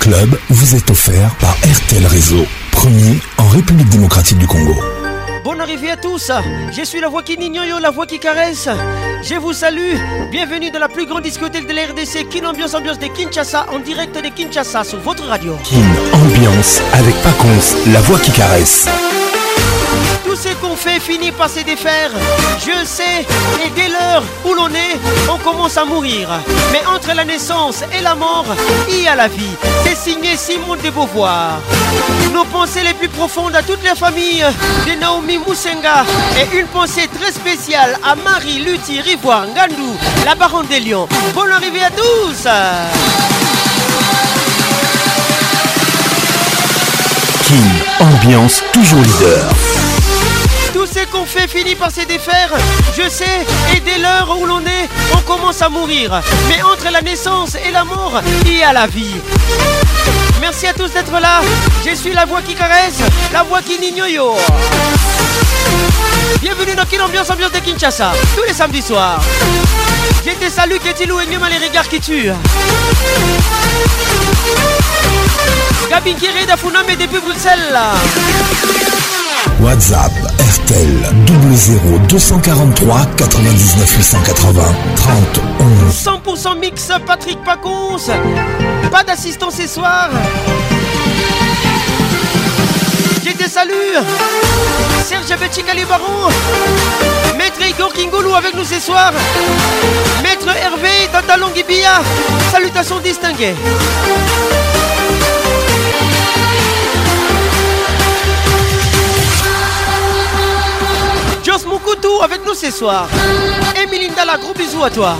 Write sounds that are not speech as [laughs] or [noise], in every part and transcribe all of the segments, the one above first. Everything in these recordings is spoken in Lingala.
Club vous est offert par RTL Réseau, premier en République démocratique du Congo. Bonne arrivée à tous, je suis la voix qui n'ignore, la voix qui caresse. Je vous salue, bienvenue dans la plus grande discothèque de la RDC, Kin Ambiance Ambiance de Kinshasa, en direct de Kinshasa sur votre radio. Kin Ambiance avec Paconce, la voix qui caresse. Tout ce qu'on fait finit par se défaire. Je sais, et dès l'heure où l'on est, on commence à mourir. Mais entre la naissance et la mort, il y a la vie. C'est signé Simon de Beauvoir. Nos pensées les plus profondes à toutes les familles de Naomi Moussenga et une pensée très spéciale à Marie Luthi Rivoire Ngandou, la baronne des Lions. Bonne arrivée à tous! King, ambiance toujours leader ce qu'on fait finit par se défaire. Je sais, et dès l'heure où l'on est, on commence à mourir. Mais entre la naissance et la mort, il y a la vie. Merci à tous d'être là. Je suis la voix qui caresse, la voix qui n'ignore Bienvenue dans Quelle Ambiance Ambiance de Kinshasa, tous les samedis soirs. Je te salue, Ketilou et Nyuma, les regards qui tuent. Gabin Kiré d'Afunam et depuis Bruxelles. WhatsApp RTL 00243 243 99 880 30 11. 100% mix Patrick Pacons. Pas d'assistant ce soir. J'ai des saluts. Serge petit Baron. Maître Igor Kingoulou avec nous ce soir. Maître Hervé Tantalonguibia, Salutations distinguées. Mon couteau avec nous ce soir. Melinda la gros bisous à toi.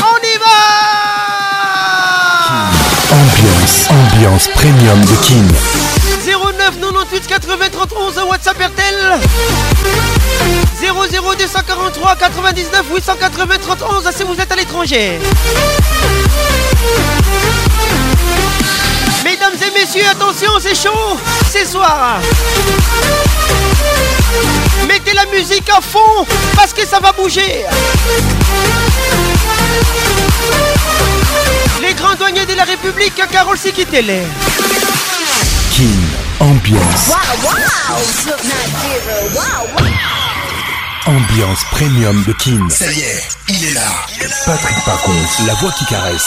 On y va Ambiance, ambiance premium de King. 09 98 80 31 WhatsApp RTL 00 243 99 880 31 si vous êtes à l'étranger messieurs, attention, c'est chaud C'est soir. Mettez la musique à fond parce que ça va bouger. Les grands douaniers de la République, Carole Sikitele. King Ambiance. Wow, wow. Ambiance premium de King. Ça y est, il est là. Patrick Parcon la voix qui caresse.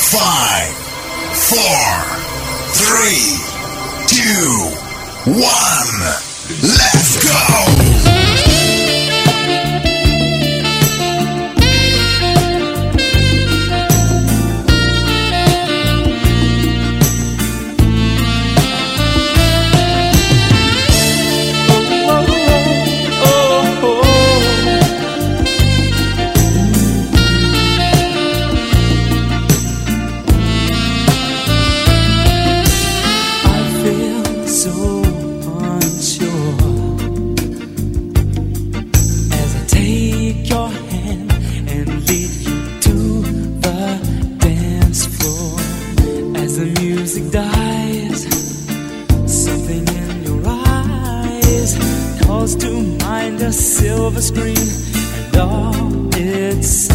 Five, four, three, two, one. Let's go! silver screen and all its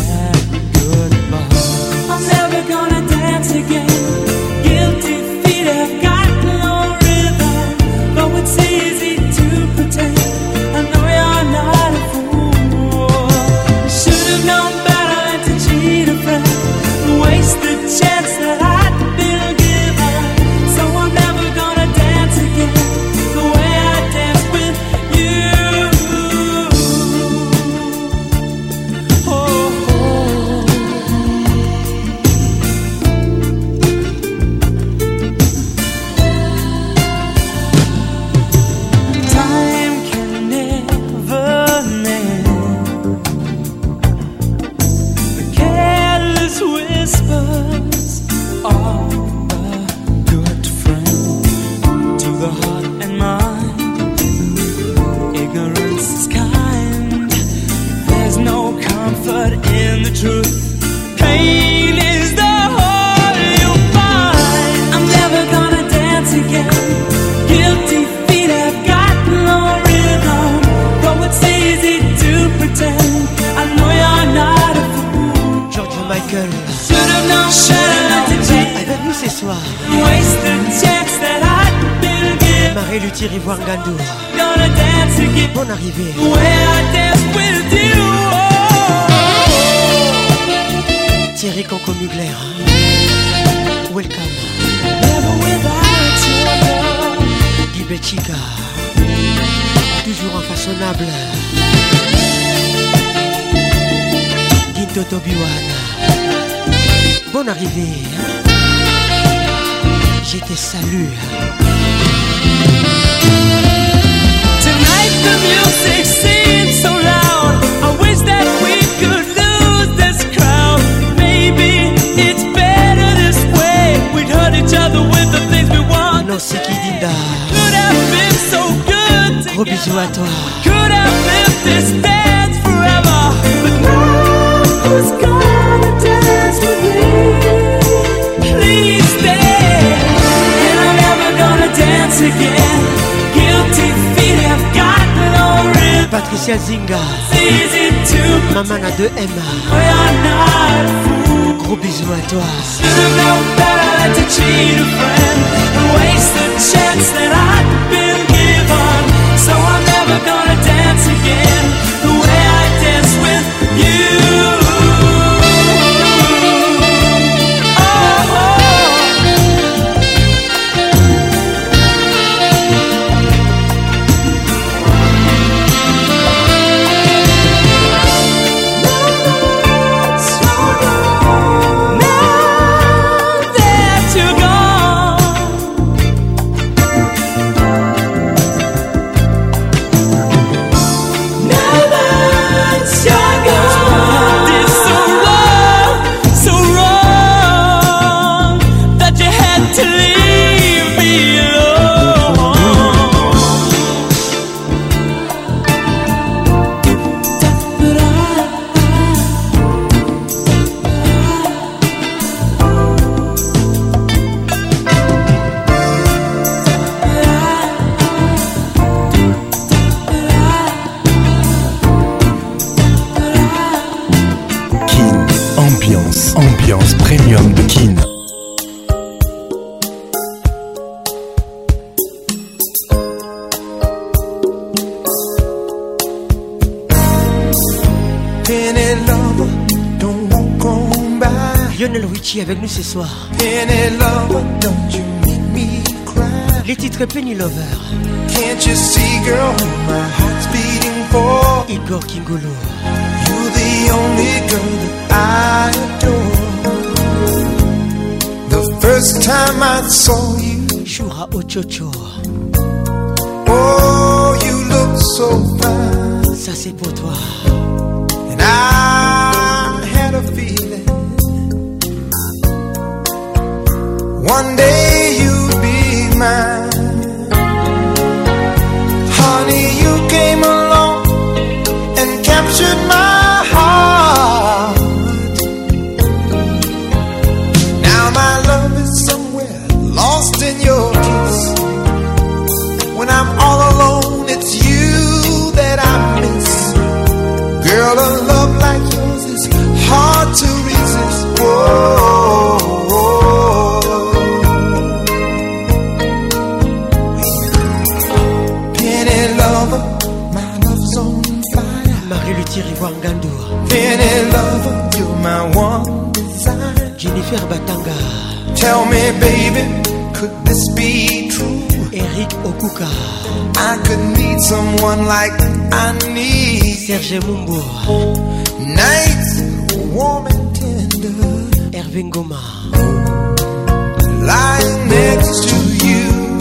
DJ Mumbo Nights warm and tender Erwin Goma Lying next to you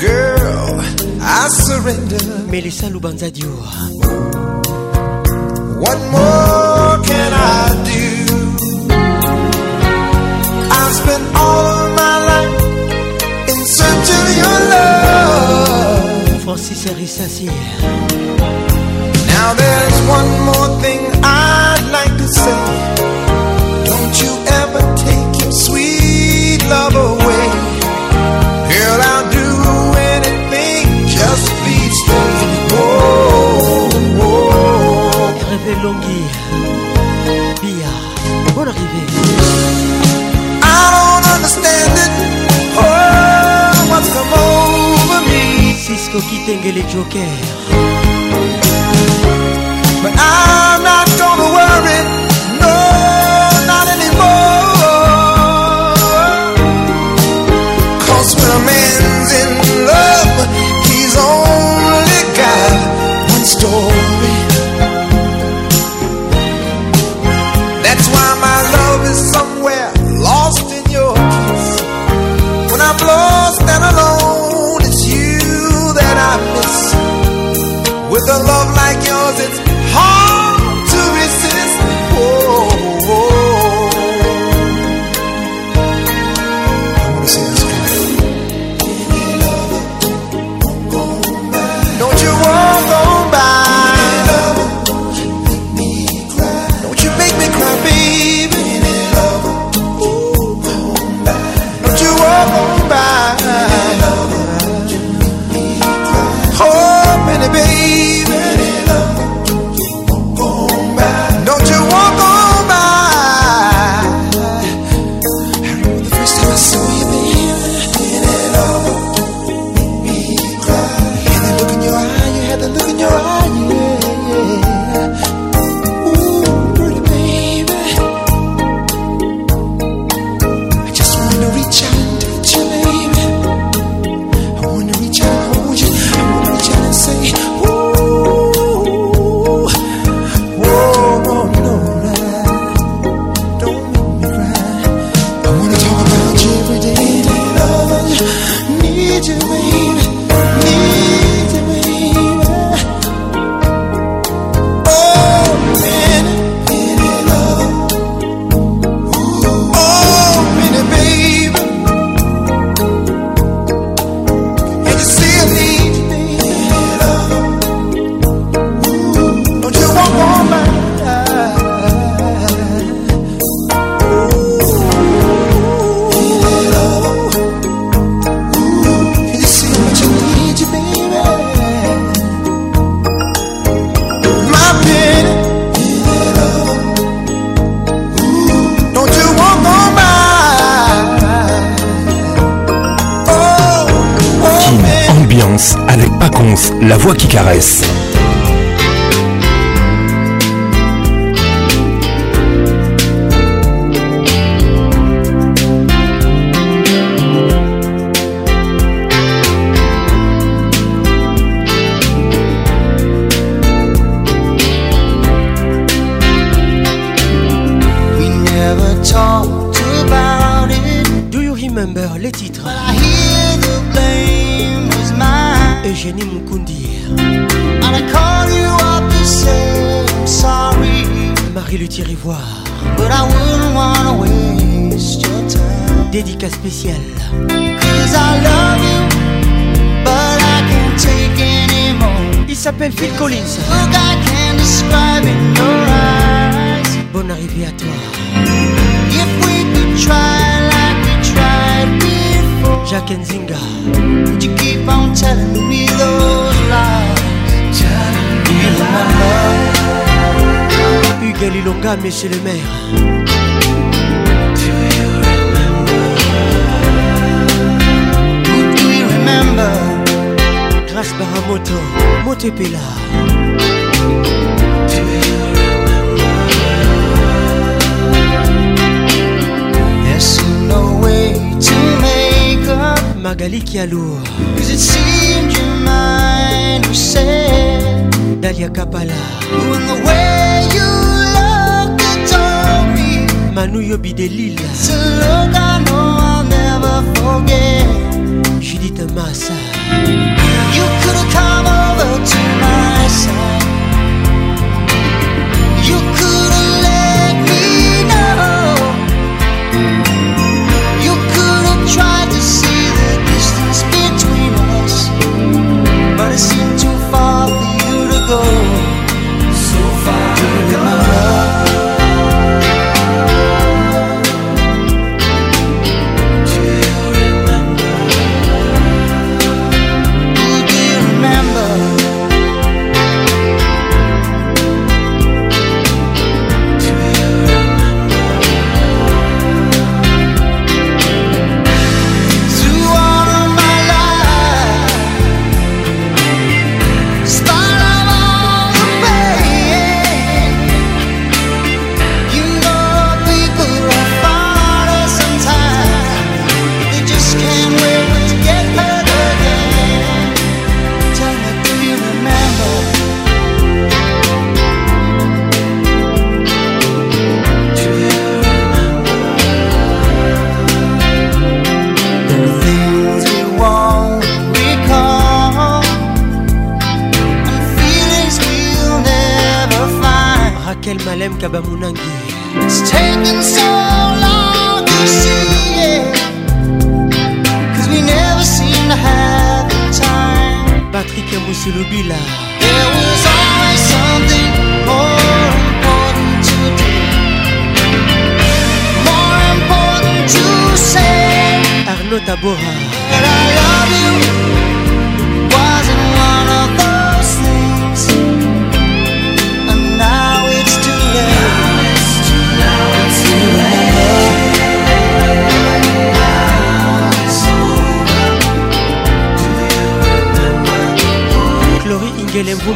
Girl, I surrender Melissa Lubanza Dior Cisseri Sassier. Now there's one more thing I'd like to say. kitengele joker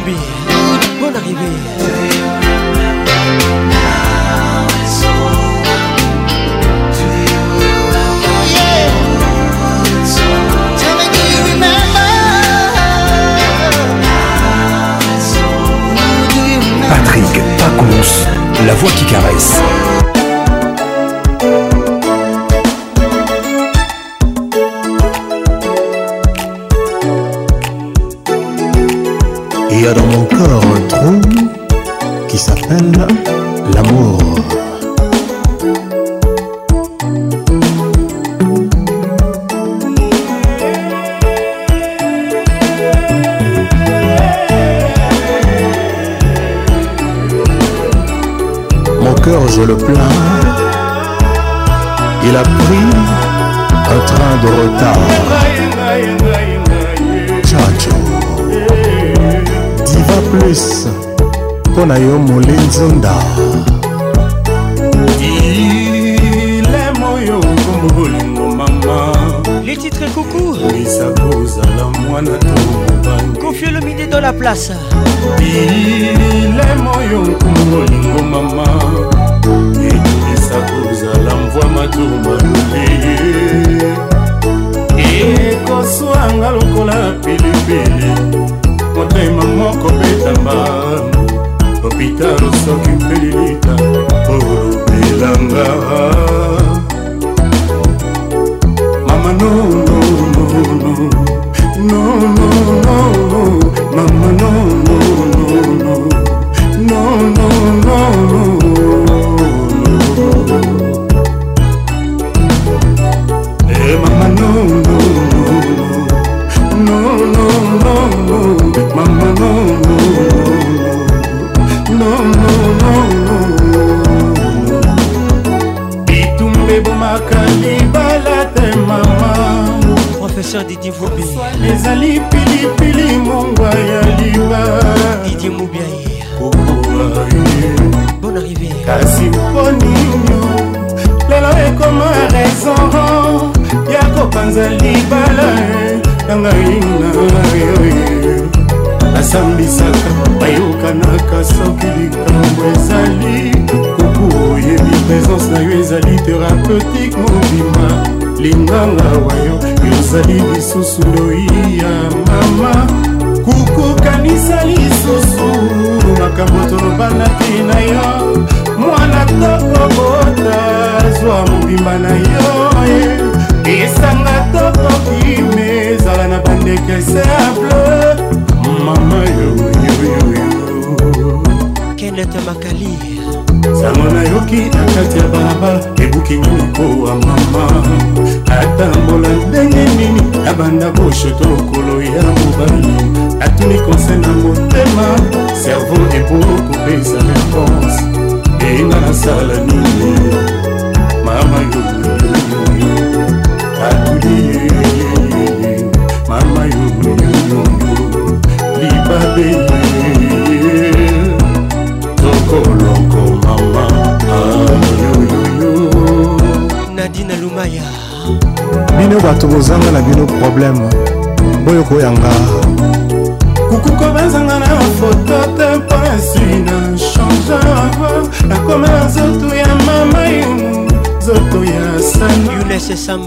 比。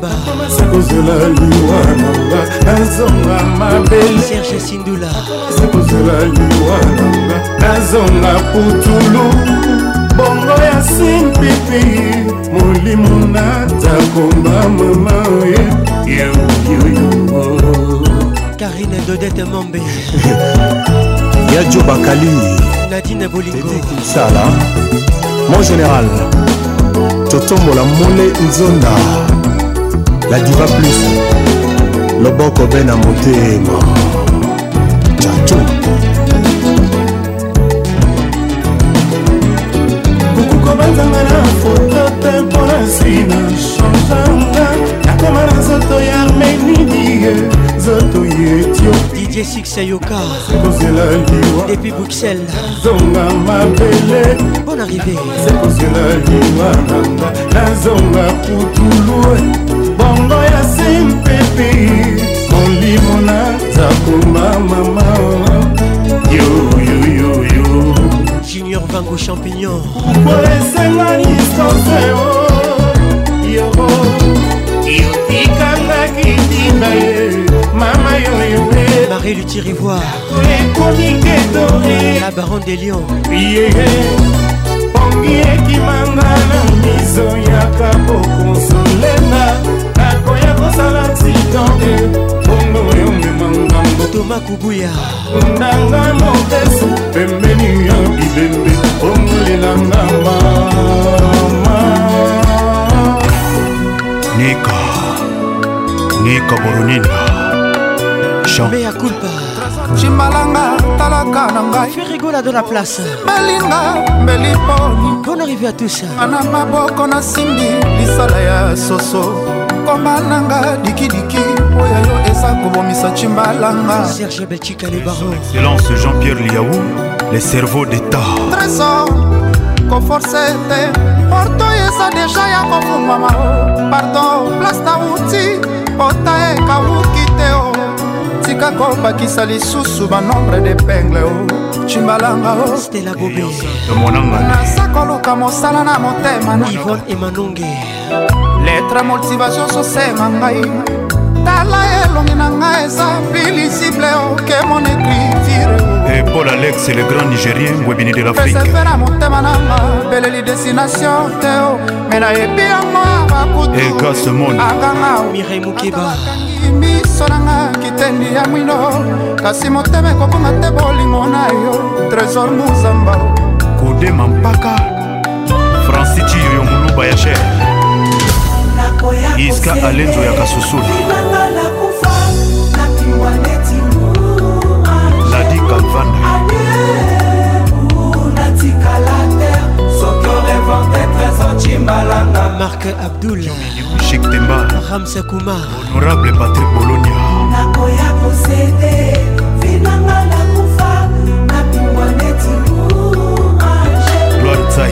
bakomanisa kozela liwa na nga nazonga mabeleserge sindula akomanisa kozela liwa na nga nazonga putulu bongo ya simpipi molimo natakomba mama yeyoyoyo karine dodete mombe yajo bakali nadine bolingokinsala mon général totombola mole nzonda la diva plus loboko be na motema chacho okokobanzanga na foto te mpona nsina DJ Six Yoka Depuis Bruxelles Zonga mabele Bonne arrivée Sekozela liwa nanga Nazonga putulu Bongo ya simpepe Molimo na takoma mama Yo yo yo yo Junior Vango Champignon Kwa esenga nisoseo Yo Yo tikanga kitinda ye mama yoyoe marie luti rivoire ekomi ketore la baronne de lion ye pongi ekimanga na miso yaka pokonsolenga nakoya kosala titange bongo yomemangambo toma kubuya ndanga mopesu pembeni ya bibembe ongolelanga mama nika nika boroninga méchant cimbalanga talaka na ngai ferigola de la place balinga mbeliponi bonne arrivé à tous ana maboko nasimbi lisala ya soso koma nanga dikidiki oyo yo eza kobomisa cimbalanga serge belchika le baron excellence jean-pierre liaou le cerveau d'état trésor koforce te porto eza deja ya kofungwama o pardon plasta uti ota ekawuki te o tika kobakisa lisusu banombre depengle o oh. cimbalanga onaza oh. koluka mosala na motema letre motivation sosema ngai tala elongi na ngai eza pilisible oke oh, mon écriture Et eh, Paul Alex, le grand Nigérien, Webini de l'Afrique. Et eh, Gassemon. Mireille Moukeba. miso nanga kitendi ya mwino kasi motema ekobonga te bolingo na yo trésor muzamba kodema mpaka franci cirio moluba ya sher iska alenzo ya kasusulu nadi kalvanda soki olevante Chimbalanga Marc Abdoul Chic Temba Ramsa Kumar Honorable Patrick Bologna Nakoya possédé Vinanga la Koufa Napingwa neti Mourage Gloire Tsaï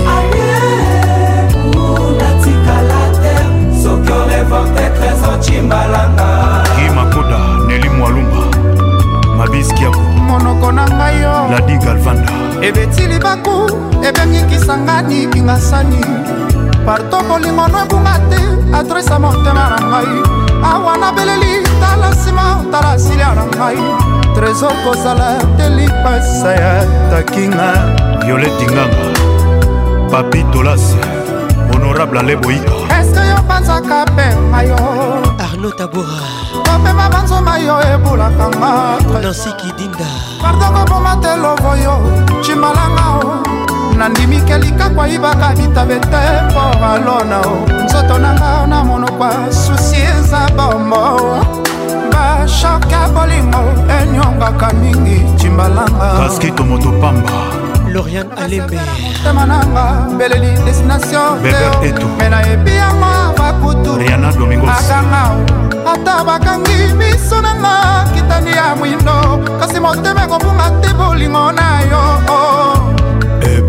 Unatikala te Soki on révoque tes trésors Chimbalanga Guy Makoda Nelly Mwalumba mabiskiako monoko na ngai yo ladi galvanda ebetili baku ebengikisanga nikinga sani parto bolingo no ebunga te adresa motema na ngai awa nabeleli tala nsima tala silia na ngai trésor kozala te lipasa ya takinga violetinganga papi tolasi honorable aleboika eske yo banzaka pema yo arno tabora kopema banzoma yo ebulaka nga nansi kidinda pardon koboma te lovo yo cimalanga o nandimikelika kwayibaka bitabe te mpo alona o nzoto nanga na monokwa susi eza bombo bashoke ya bolingo enyongaka mingi cimbalanga baskito moto pamba lorian alembemotema nanga mbeleli destination me nayebi yango bakutuakanga ata bakangi miso nanga kitani ya mwindo kasi motema ekobunga te bolingo na yo oh.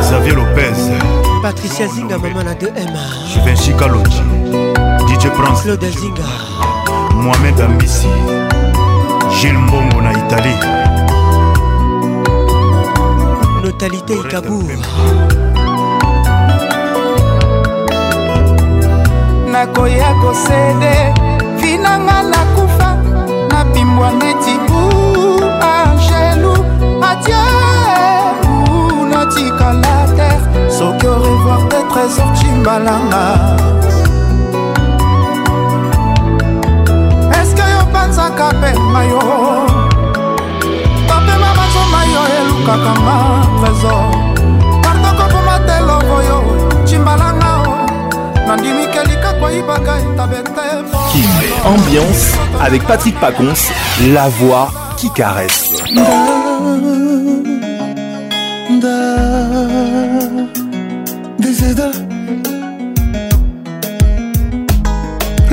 xavier lopez patricia non, zinga mama na 2m juvin chikalonji dj prince claude zinga mohamed ambisi gile mbongo na italie notalité ikabour nakoya kosede vinanga nakufa nabimbwa neti bua ah. Mathieu ou natika la terre soki orevoir trésors trésor cimbalanga eske yopanzaka que yo bapema bazoma yo elukaka ma trésor pardokoboma te lobo yo cimbalanga o nandimikelika koyibaka etabete Kimbe Ambiance avec Patrick Pacons, la voix qui caresse.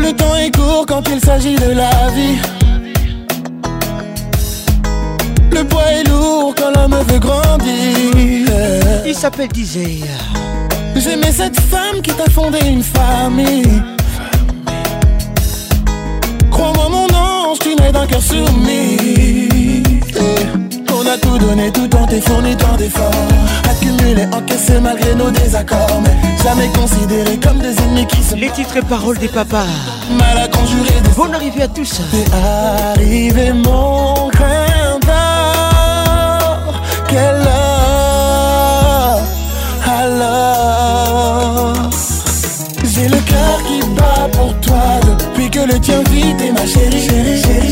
le temps est court quand il s'agit de la vie. Le poids est lourd quand l'homme veut grandir. Il s'appelle J'aimais cette femme qui t'a fondé une famille. Crois-moi, mon ange, tu n'es d'un cœur soumis tout donné, tout tes fourni tant d'efforts Accumulé, encaissé malgré nos désaccords Mais jamais considéré comme des ennemis qui se Les titres et paroles des papas Mal à conjurer Vous Bonne à tous T'es arrivé mon grand Quel Quelle heure Alors J'ai le cœur qui bat pour toi Depuis que le tien vit, et ma chérie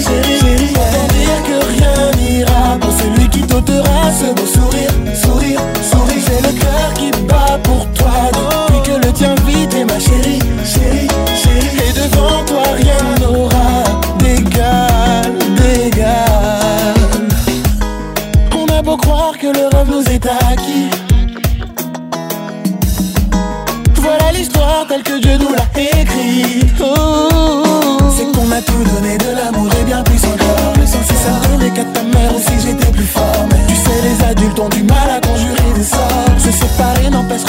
ce beau sourire, sourire, sourire. C'est le cœur qui bat pour toi depuis que le tien vit, et ma chérie, chérie, chérie. Et devant toi, rien n'aura d'égal, d'égal. On a beau croire que le rêve nous est acquis.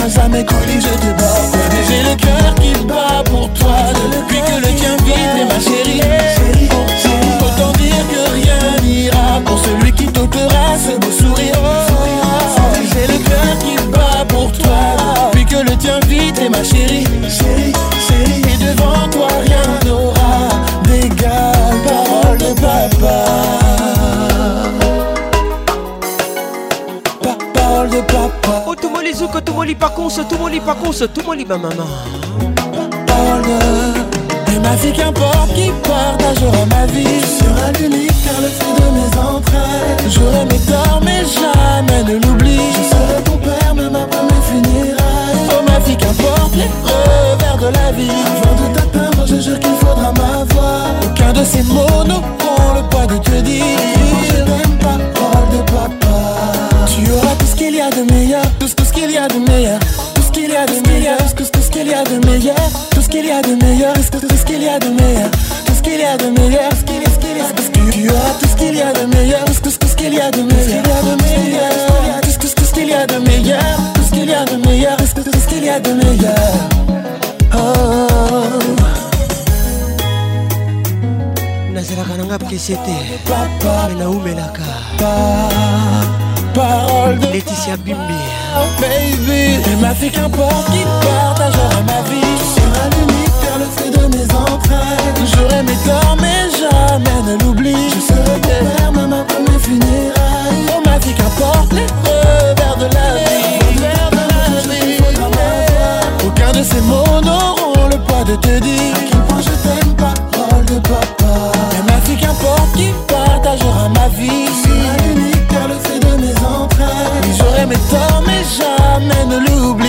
jamais coulé, je te bats. J'ai le cœur qui bat pour toi depuis que le tien vit, ma chérie. tout pas tomoli tout tout ma maman. Parle de ma vie qu'importe qui partagera ma vie Tu seras l'unique car le fruit de mes entrailles J'aurai mes torts mais jamais ne l'oublie Je serai ton père même après mes funérailles Oh ma vie qu'importe les revers de la vie Avant de t'atteindre je jure qu'il faudra m'avoir Aucun de ces mots ne le poids de te dire Je n'aime pas parole de papa Tu auras tout ce qu'il y a de meilleur tout ce qu'il y a de meilleur, tout ce qu'il y a de meilleur, tout ce qu'il y a de meilleur, tout ce qu'il y a de meilleur, tout ce qu'il y a de meilleur, tout ce qu'il y a de meilleur, ce qu'il y a, ce qu'il y a, ce qu'il y a, tout ce qu'il y a de meilleur, tout ce qu'il y a de meilleur, tout ce qu'il y a de meilleur, tout ce qu'il y a de meilleur, tout ce qu'il y a de meilleur. Oh. nazalaka nanga pkese te me naumelaka leticia bimbi Oh baby. elle ma fait qu'importe qui partagera ma vie. Tu seras l'unique vers le feu de mes entrailles. J'aurai mes torts, mais jamais ne l'oublie. Je serai tes même après mes funérailles. Oh m'a fait qu'importe les revers de la vie. De la vie. Aucun de ces mots n'auront le poids de te dire. À quel point je t'aime, parole de papa. Elle m'a fait qu'importe qui partagera ma vie après. J'aurai mes torts, mais jamais ne l'oublie.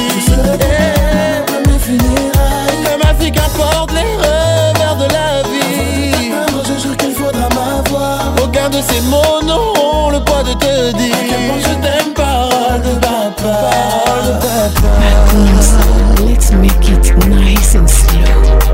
Hey. Comme mes funérailles. Comme ma vie qu'apporte les revers de la vie. Avant de je jure qu'il faudra m'avoir. Aucun de ces mots n'auront le poids de te dire. À quel point je t'aime, parole de papa. Parole de papa. let's make it nice and slow.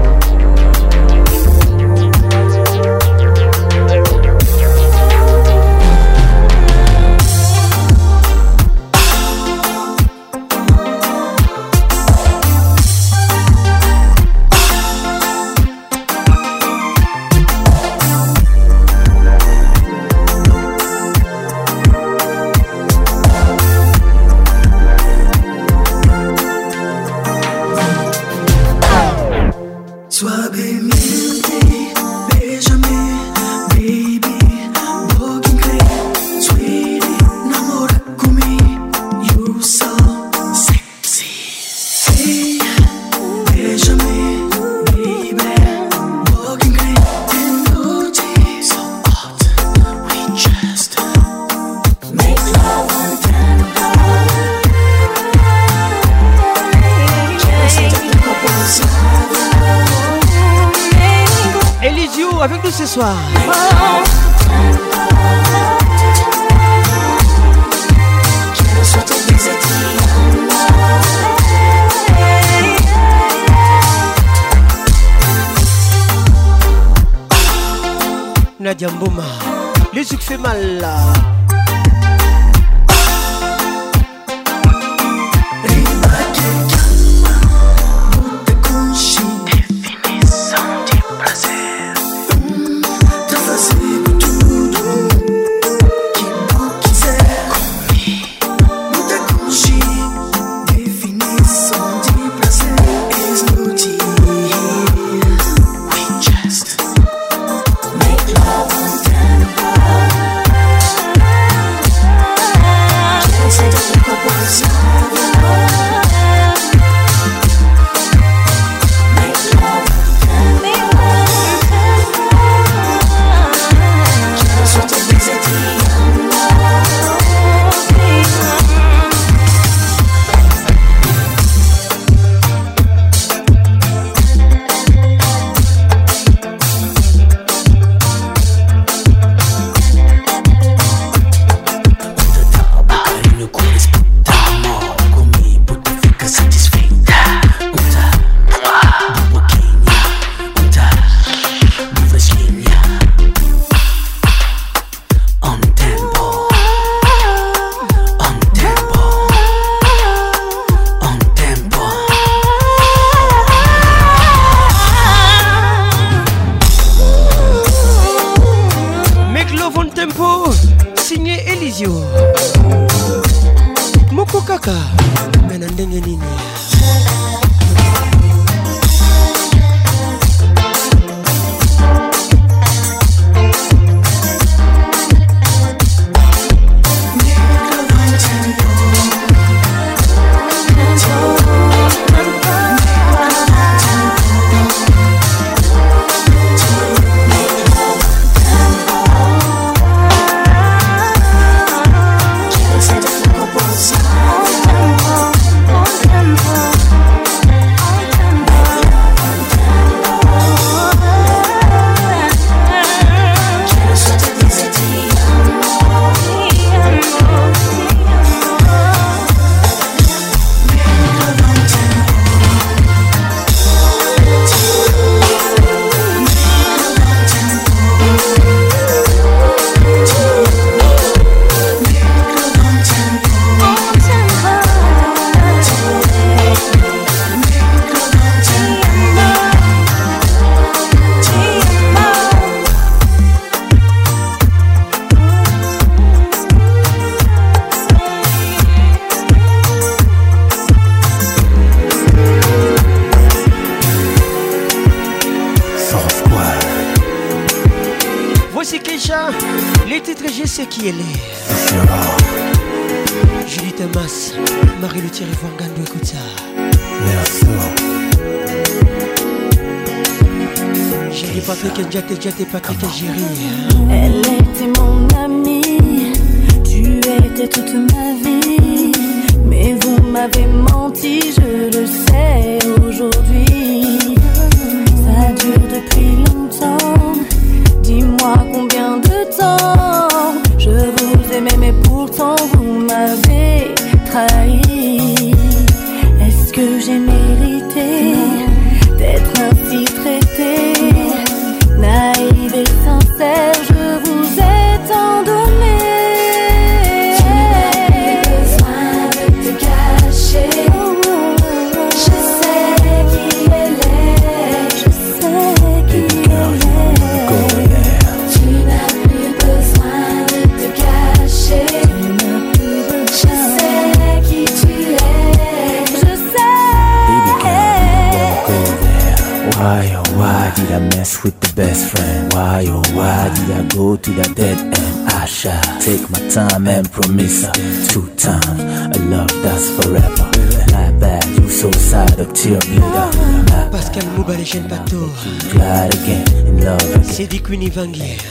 Evangelho.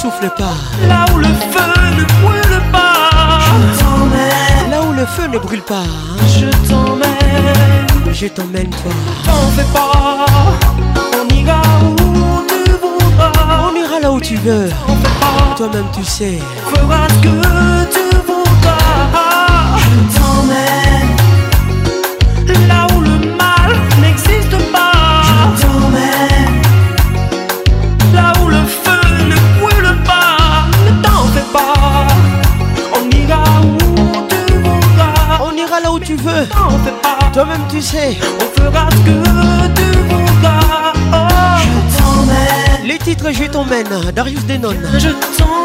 souffle pas. Là où le feu ne brûle pas. Je t'emmène. Là où le feu ne brûle pas. Hein. Je t'emmène. Je t'emmène toi. T'en fais pas. On ira où on On ira là où tu veux. Toi-même tu sais. on fera ce que tu voudras. Oh. Je t'emmène. Les titres, je t'emmène. Darius Denon. Je t'emmène.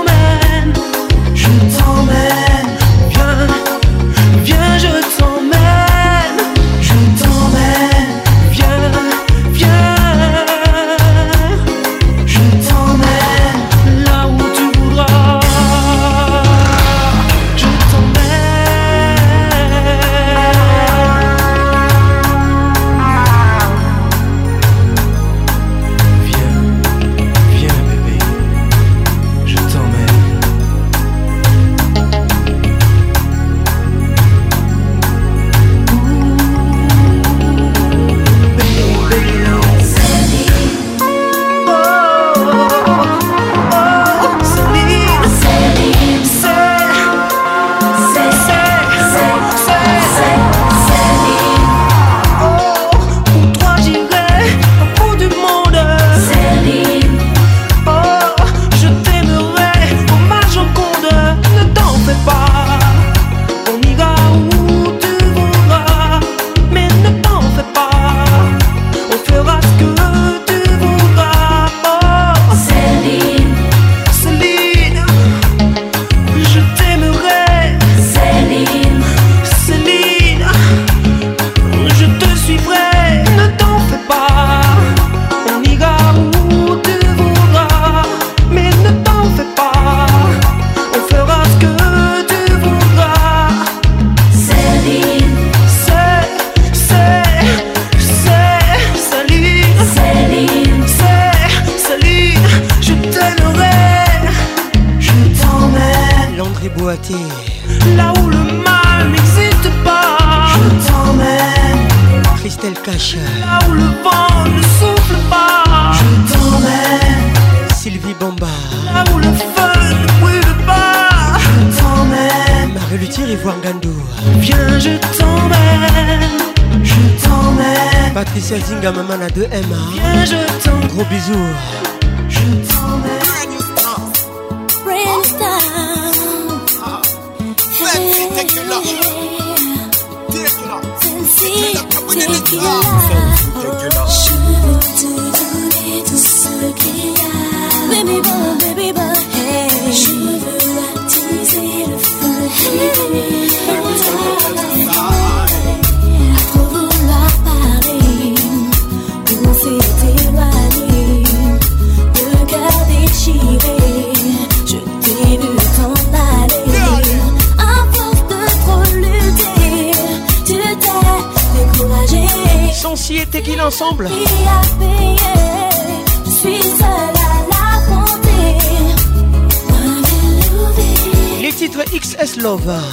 SLOVA Lover.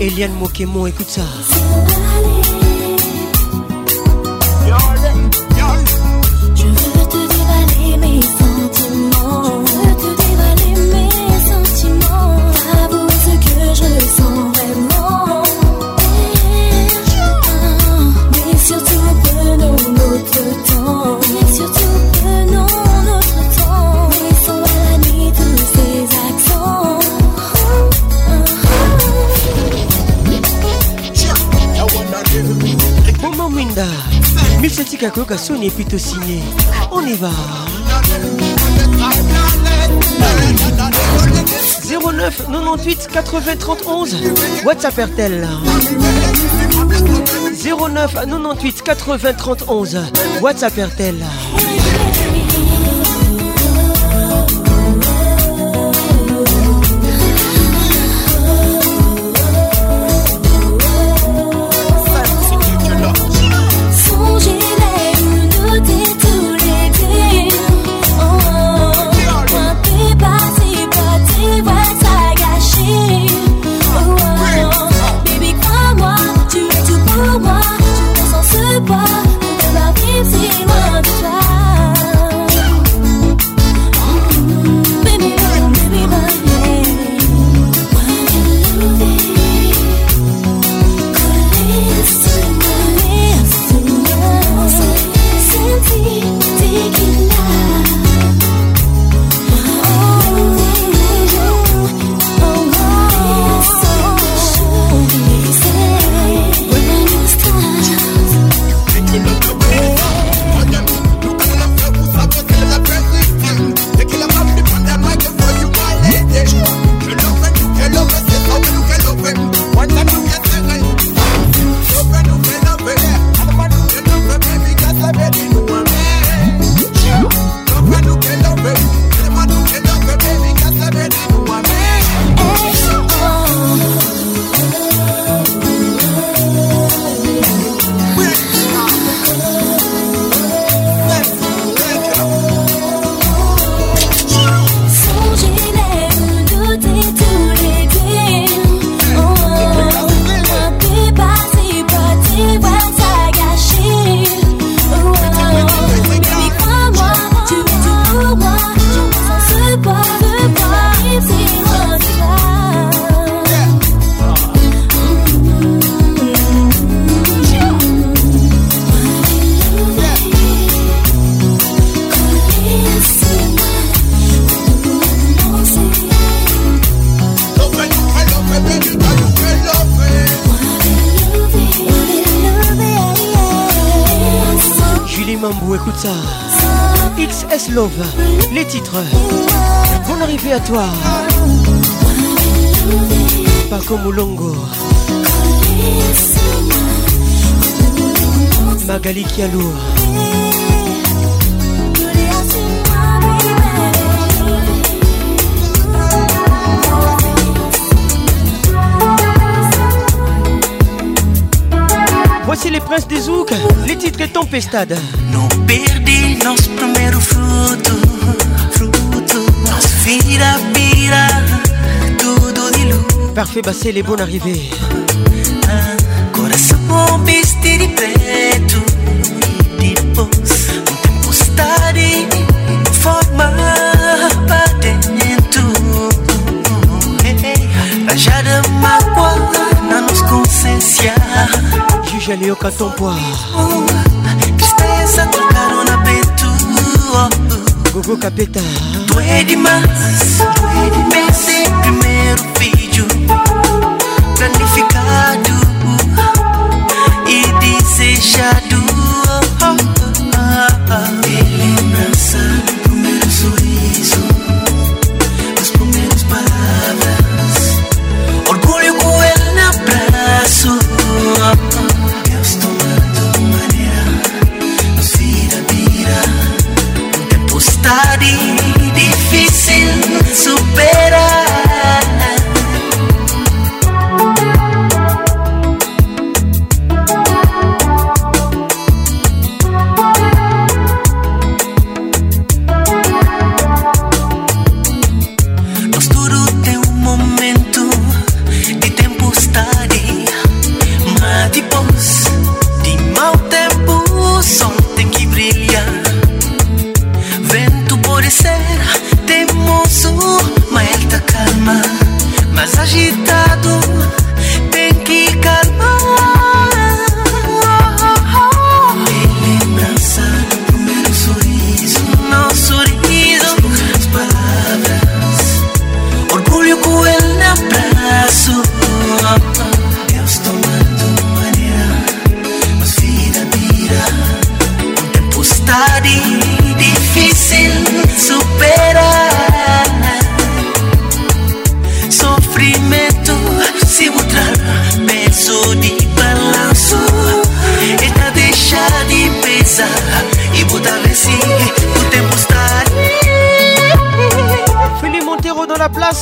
Eliane Mokemo, écoute ça. Tika est Sony plutôt signé. On y va. 09 98 80 31 WhatsApp Airtel 09 98 80 31 WhatsApp Airtel jaloux. Voici les princes des Zouk, les titres et Tempestade. Nous perdi nosso primeiro fruto, fruto, nosso vira-vira, tudo de Parfait, bah c'est les bonnes arrivées. Coração É ali Angelio Katompoa Tristeza com na preto Gugu Capeta Doe é demais Doer demais Primeiro vídeo Planificar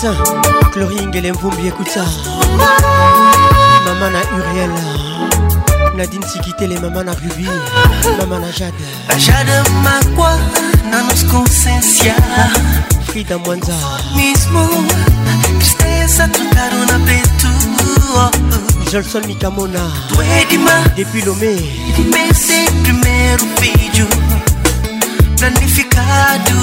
Max Chlorine Mvumbi écoute ça Maman na Uriel Nadine Sikitele Maman na Ruby Maman na Jade Jade Makwa na nos consciência Frida Mwanza Mismo Tristeza trocaram na peito Jolson Mikamona Depuis Lomé Primeiro vídeo Planificado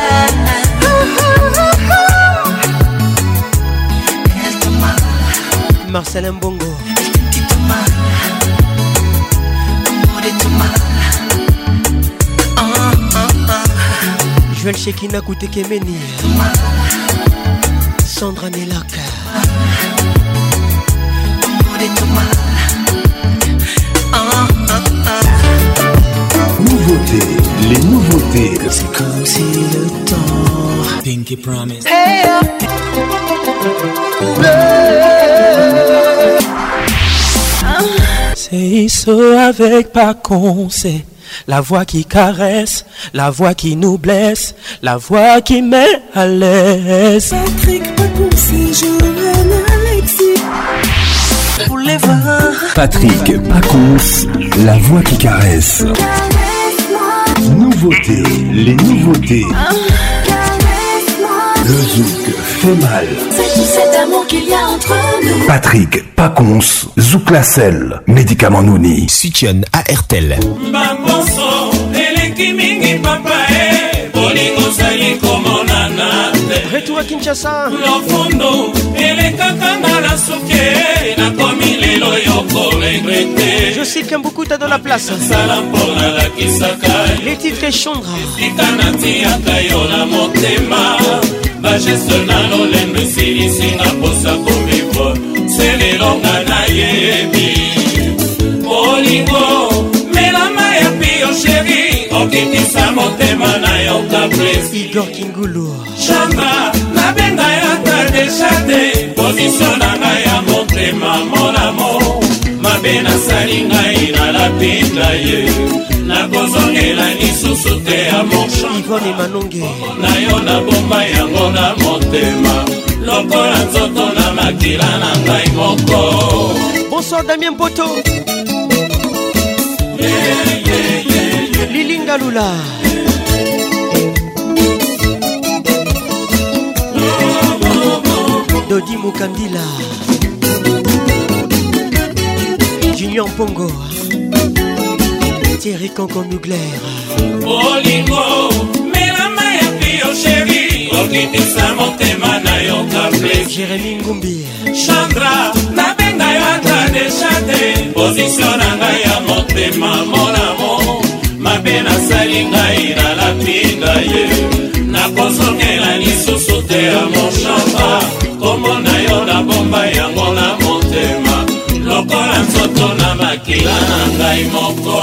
Marcelin Bongo. Joël Shekina Koutekemeni. Sandra Nelaka. Nouveauté, les nouveautés. C'est comme si le temps. Pinky Promise. Hey, ah. C'est ça avec pas la voix qui caresse, la voix qui nous blesse, la voix qui met à l'aise. Patrick Paconce, Joanne, Alexis. Pour les voir. Patrick Paconce, la voix qui caresse. Nouveauté, les nouveautés. Ah. Le zouk fait mal. qu'il y a entre nous. Patrick Pacons, Zouklacel, Médicament Nouni. Situation ARTEL. E, retour à kinshasa lofundu elekaka nga na suke nakomi lelo yo koregrete josike mbukuta dans la place sala mpona lakisaka le titre chandra esika natiaka yo na motema bajeste nano lendo esilisinga mposa komivre selelonga nayebi bolingo melama ya pio sheri okitisa motema na yo kaplesiigor kingulu shamba nabenga yaka deshate pozisio na ngai ya motema monamo mabe nasali ngai nalapinda ye nakozongela lisusu te amorna yo nabomba yango na motema lokola nzoto na makila na ngai moko bonsoir damien poto yeah, yeah, yeah, lilinga lula oh, oh, oh, dodi mokandila Julien Pongo Thierry Cancan Mugler Olingo melama ya pio sheri okitisa motema na yo kaple Jérémy Ngumbi Chandra nabenga yo ata deshate pozisio na ngai ya motema monamo mabe nasali ngai nalapinga ye nakozongela lisusu te ya moshamba komona yo nabomba yango na motema lokola moto na makila na ngai moko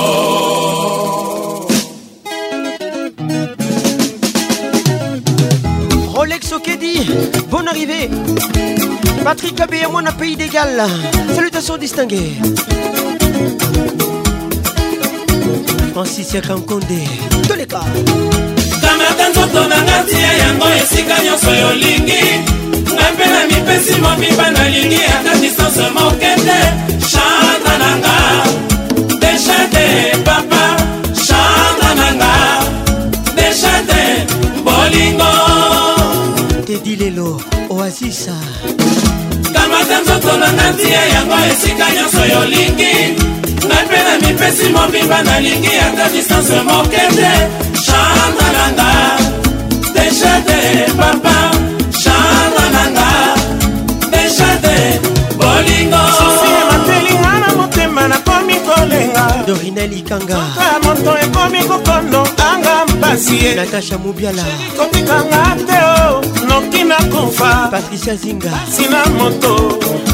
Rolex Okedi, bonne arrivée Patrick Abé, à pays d'égal Salutations distinguées Francis Yakankonde, tous les cas Kamata nzoto na ngati ya yango esika nyonso yolingi ngai mpe na mipesi momiba nalingi ata distance mokende chanta nanga deshate papa chanta nanga deshate bolingo tedi lelo oasisa kamata nzoto nanga ntia yango esika nyonso yolingi ngai mpe na mipesi mobimba nalingi ata distance mokende chanta nanga deshate papa dorinel ikangaya moto ekomi kokolonganga mpasi ye natasha mobiala kotikanga te o noki na kufa patricia zinga sina moto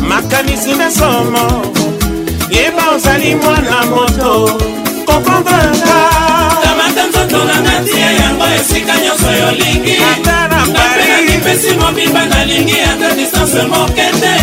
makanisi na somo yeba ozali mwana moto kokondraka tamata nzoto nanga tia yango esika nyonso yolingi ata na paris napesi mobimba nalingi ata distance moke te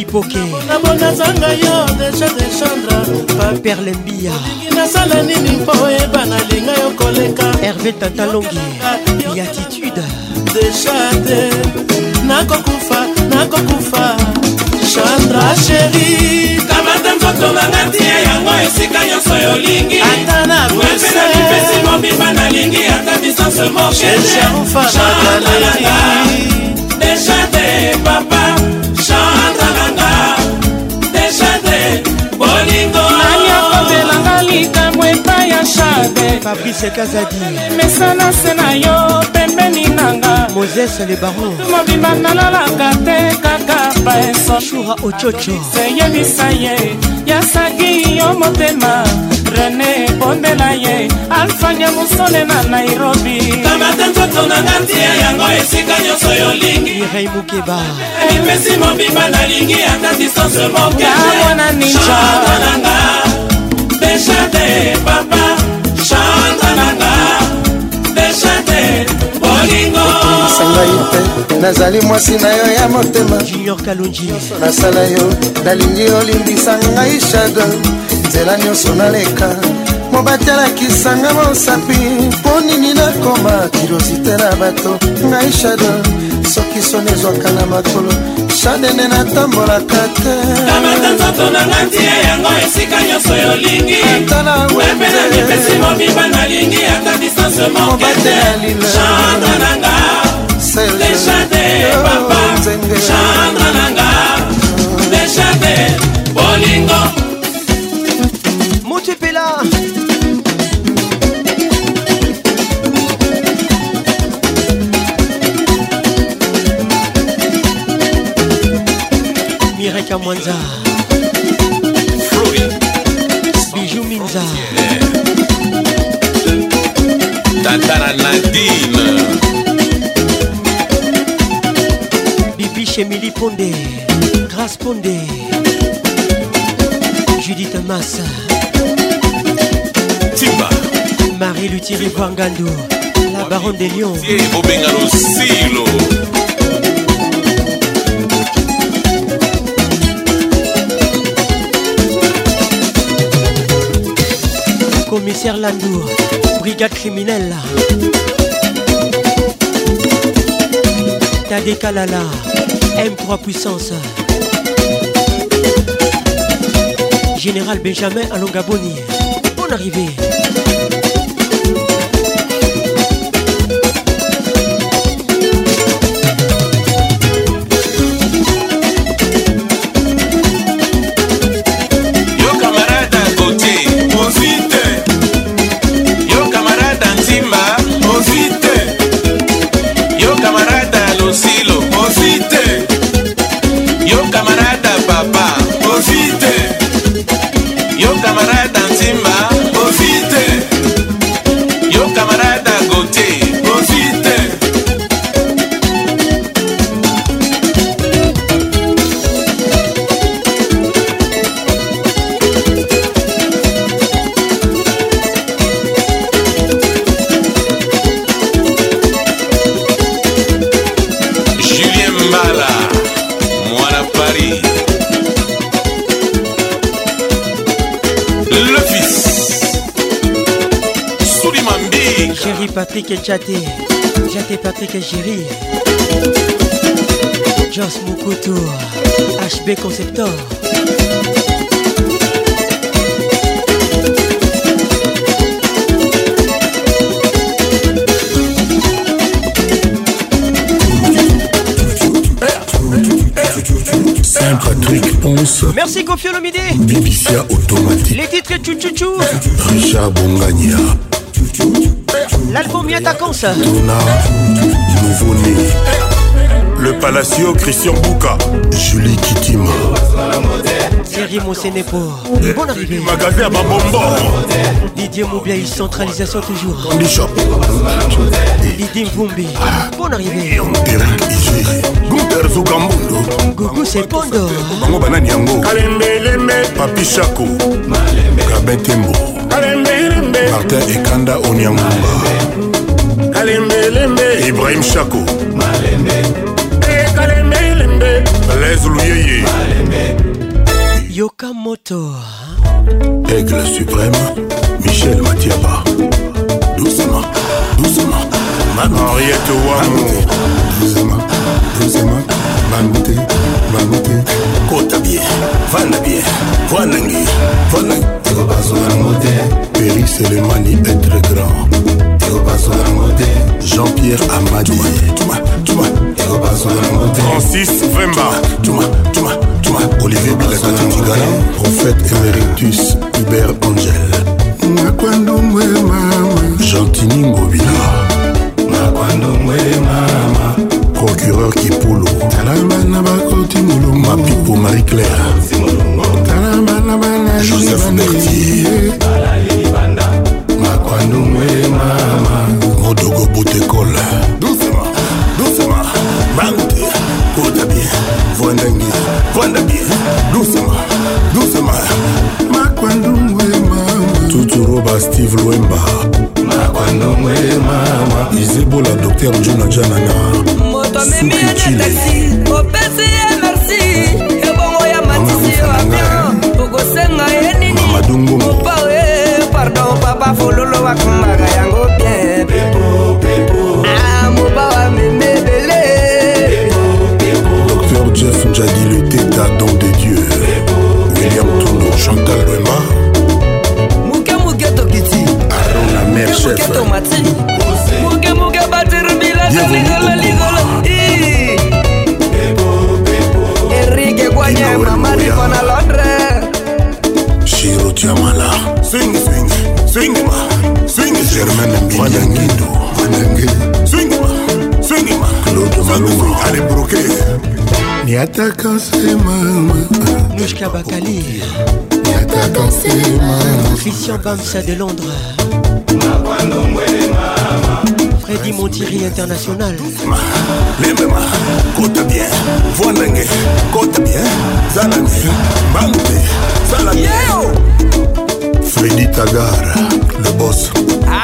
dipoke nabonazanga yo deja de chambre perle mbia nasala nini mpo oyeba nalinga yo koleka herve tantalongi ya titude deja te nakokufa nakokufa chandra sheri kamata nzoto nanga tie yango esika nyonso yolingi ata na pesi mobimba nalingi ata distance morchandra nanga deja te papa fabrice kazadi mesanase na yo pembeni nanga moses le baron mobimba nalalaka te kaka baesosura ococo seyebisa ye yasaki yo motema rene bondela ye alfanya mosone na nairobi kamata nzoto nanga ntia yango esika nyonso yolingi irei mukeba emesi mobimba nalingi ata distance mokeamona ninjaananga dejade papa bolimisa ngai mpe nazali mwasi na yo ya motema nasala yo nalingi olimbisa ngai shado nzela nyonso naleka mobati alakisanga mosapi mpo nini nakoma kirosite na bato ngai shado soki soni ezwaka na makolo shadene natambolaka te kamata nzoto nanga ntie yango esika nyonso yolingi atala wepena mipesi mobimba nalingi atadi mobate ya lilaanga dejade oh, papa chandre nanga dejade bolingo mutipila mireka mwanza bijou minza yeah. Tatara Nadine Bibi Chemili Pondé Rasse Pondé Judith Massa Timba Marie Luthier Vangando La Baronne des Lyon Obengalo Silo Commissaire Landour brigade criminelle. Tadé M3 puissance. Général Benjamin Alongaboni, bonne arrivée. Patrick Chaté, j'étais Patrick Géry, Joss Moukoutou, HB Conceptor. Saint Patrick ponce. Merci Kofi Olomide. Bibicia automatique. Les titres Tchou Richard Bongania. L'album Yatakanse. Nouveau-né. Le Palacio Christian Bouka. Julie Kitima. Thierry Monsenepo. Ah. Bonne arrivée. Magasin à Babombo. Didier Moubiaï, centralisation toujours. Bishop. Didier Mvumbi. Bonne arrivée. Eric Iji. Gunter Zougamundo. Gougou Sepondo. Bango Banani Yango. Papi Kabetembo. martin ekanda oniamumba ibrahim shako blaise luyeye yoka moto aigle suprême michel matiaba doucement doucement henriette wamo doucement zema bango te bango te kota bien vanda bien vanangi vanangi tekobazoyango te péri selemani être grand tekobazoyango te jean-pierre amadi francis vemba olivier bilakatitigala prophète emeritus Christian Bamsa de Londres. Freddy Montieri International. Lemema, kote bien, vois ndenge, kote bien, zalange, bambe, zalange. Freddy Tagar, le boss.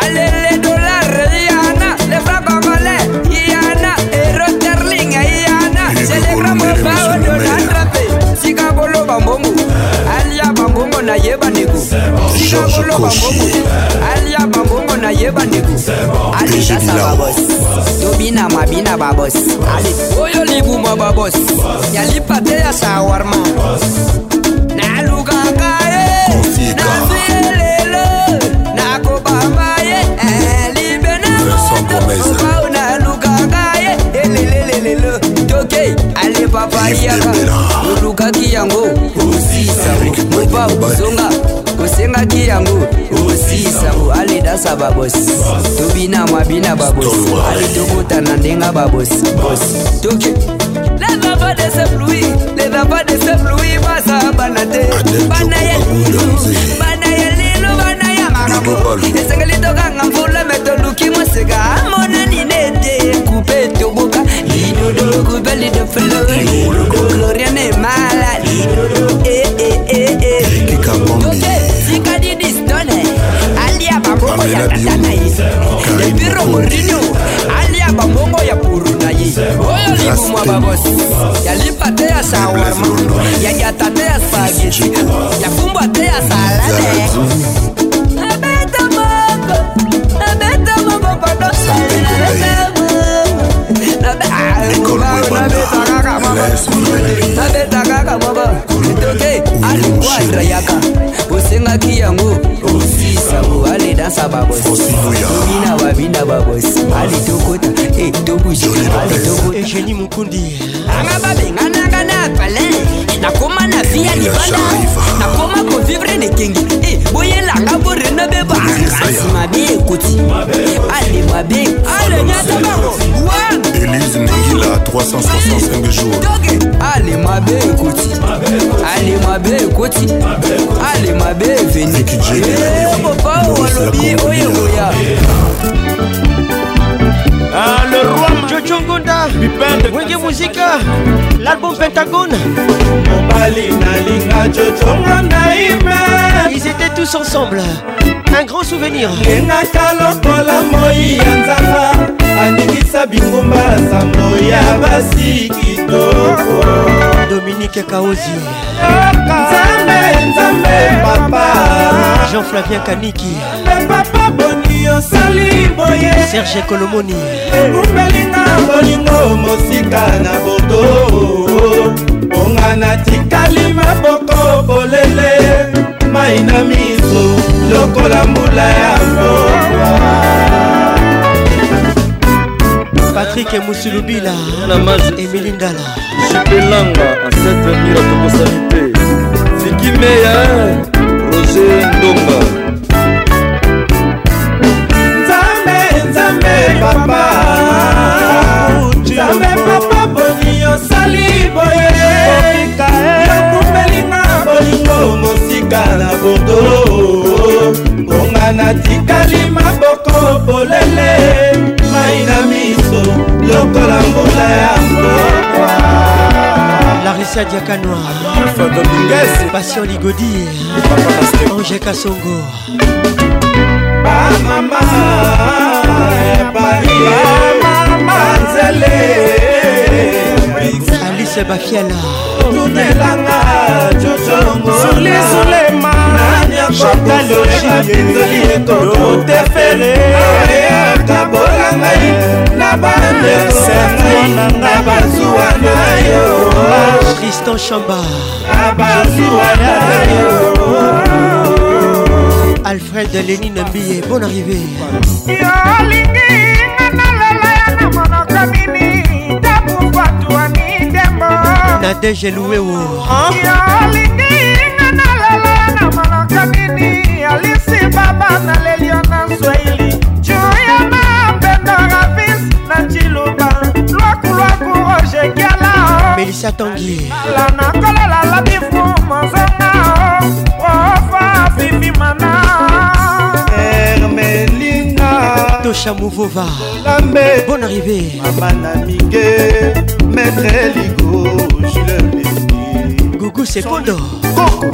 Allez les dollars, Yana, les francs congolais, Yana, et Rotterling, Yana, c'est les grands mots pas de l'attraper, Sikabolo Bambongo. naye bandeko sikabolo bambongo alia bambongo naye bandeko alisasa babos tobina mabina babos ale oyo libuma babos yalipate ya sawarma nalukaka ye nazwilelo nakobamba ye libe na eh. eh. Eh, moto nalukaka ye elelelelelo ok ale papaliyaka olukaki yango osisango mopa ozonga osengaki yango osisango ale dasa babosi tobina mabina babosi ale tokota na ndenga babosi bosi toke Les enfants de Saint-Louis, les enfants de Saint-Louis, basa banate, banaye, banaye. esengeli tokanga mvula me toluki moseka amona nini ete kupe etoboka lidodo kupe lidofelo glorian emala lidodo eh, eh, eh, toketikanidistone alia bambongo ya tata na ye debiro morino alia bambongo ya puru na ye oyo libumwa babosi yalipa te ya shawarma yayata te ya spageti yafumbwa te ya salade nabeta kaka baba itoke alikuadra yaka osengaki yango osisabo alidansa babosmina babina babosi alitokota etobujalitokota eh, eh, anga babengananga na pale nakoma mavi ya libanda nakoma kovivre nekengi e boyelanga borena be bakasi mabe ekoti ale mabe ale nyatabango elise nengila 365 jours ale mabe ekoti ale mabe ekoti ale mabe eveni bopa olobi oyeoya le roi Chongunda Wenge Muzika L'album Pentagone Mobali Nalinga Jochonganda Ime Ils étaient tous ensemble Un grand souvenir Nengaka lokola moi yanzaka Aningisa bingumba sango ya basi kitoko Dominique Kaozi Nzambe Nzambe papa Jean-Flavien Kaniki yosali boye serge kolomoni ekupelinga bolingo mosika na bordo bonga na tikali maboko bolele mai na miso lokola mbula ya mbokwa patrik musulubila emili ndala jipelanga asetre mira tokosali te fikimeya roger ndomba bordeaux ngonga natikali maboko polele mai na miso lokola mbula ya mbokwa larisa diakanoa passion ligodi ange kasongo bamama ya paris alice bafiala tunelanga jojongo nakotosepakizoli etokote fele kabola ngai na bandekoangai na bazuwa na yo tristan chamba na bazuwa na yo alfred lenine mbiye bon arrivé yolingi nga nalela ya na monoko mini tabu batuani dembo nadeje luweo yolingi Kamini alisi baba na lelio na Swahili juu ya mapendo Ravis na Chiluba lwaku lwaku Roger Gala Melissa Tanguy la na kola la la bifu mazanga ofa fifi mana Hermelina Tosha Mouvova Bonne arrivée Maman Namike Maître Ligo Jules Béni Gougou Sekondo moko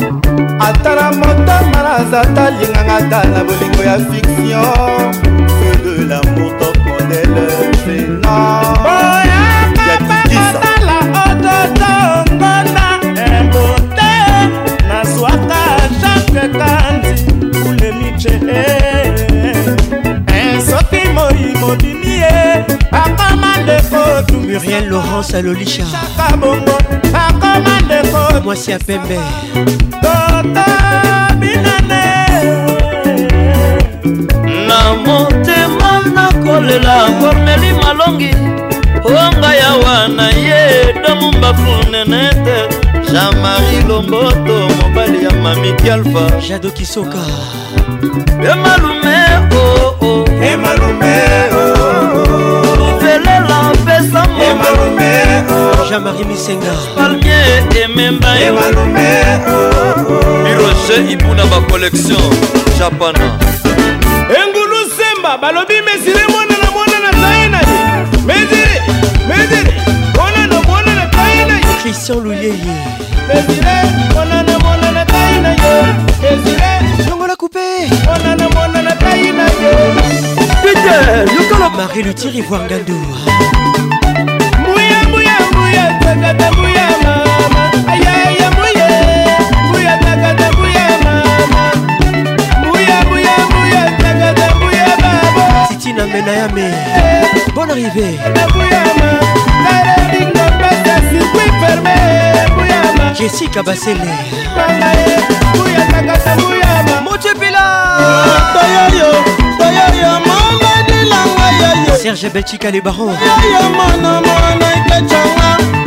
atala motama nazata linganga tala bolingo ya fiction c'est de lamour top modele venanboyakakatala odoto ngona embote nazwaka jacque kandi kulemiche ensoki eh. eh, moi mobimi ye eh. akoma leko Muriel Laurence Alolicha Mwasi à Pembe na motema nakolela korneli malongi onga yawa na ye domu mbafunene te jean-marie lomboto mobali ya mamiki alfa jado kisoka emalume oo oh, oh, oh. emalume oo oh. oh. Oh. jean-marie misenga palmier ememba biroje oh. oh. ibuna bacollection japana engulu semba balobi mesire mwana na mwana na taye na ye mesire mesire mwana na mwana na taye na ye christian luyeye mesire mwana na mwana na taye na ye mesire longola coupe mwana na mwana na taye na ye peter yokola marie lutiri voire ngandoa Bonne arrivée. Jessica Serge Belchika les barons.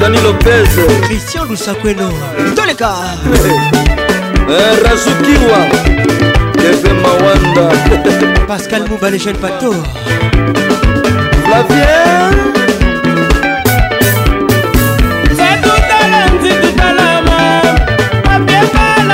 dani lopez christian lusakweno toleka eh, razukiwa leve mawanda [laughs] pascal mubale jeune pato flavier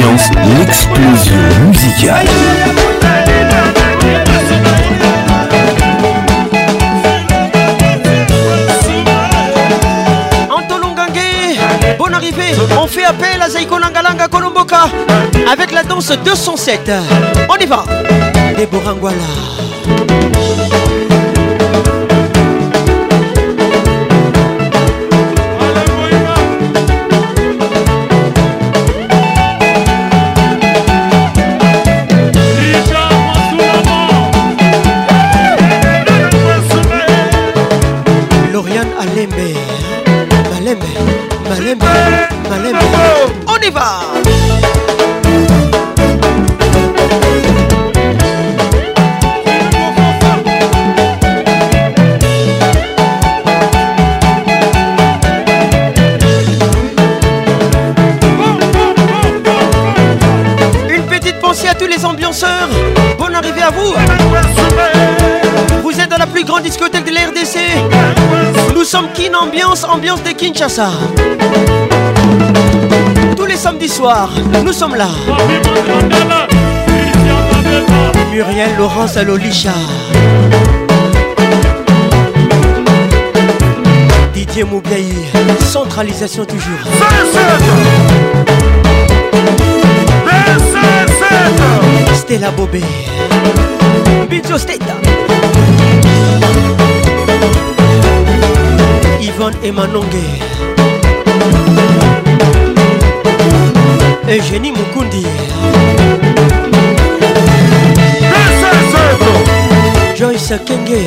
l'ambiance, l'explosion musicale. bonne arrivée. On fait appel à Zaiko Langalanga avec la danse 207. On y va. Les bonne arrivée à vous. Vous êtes dans la plus grande discothèque de l'RDC. Nous sommes Kin Ambiance, ambiance de Kinshasa. Tous les samedis soirs, nous sommes là. Muriel Laurence Alolicha, Didier Moubiaï, centralisation toujours. Stella Bobé Bidio Stella Yvonne Emanonge Eugénie Mukundi Joyce Kenge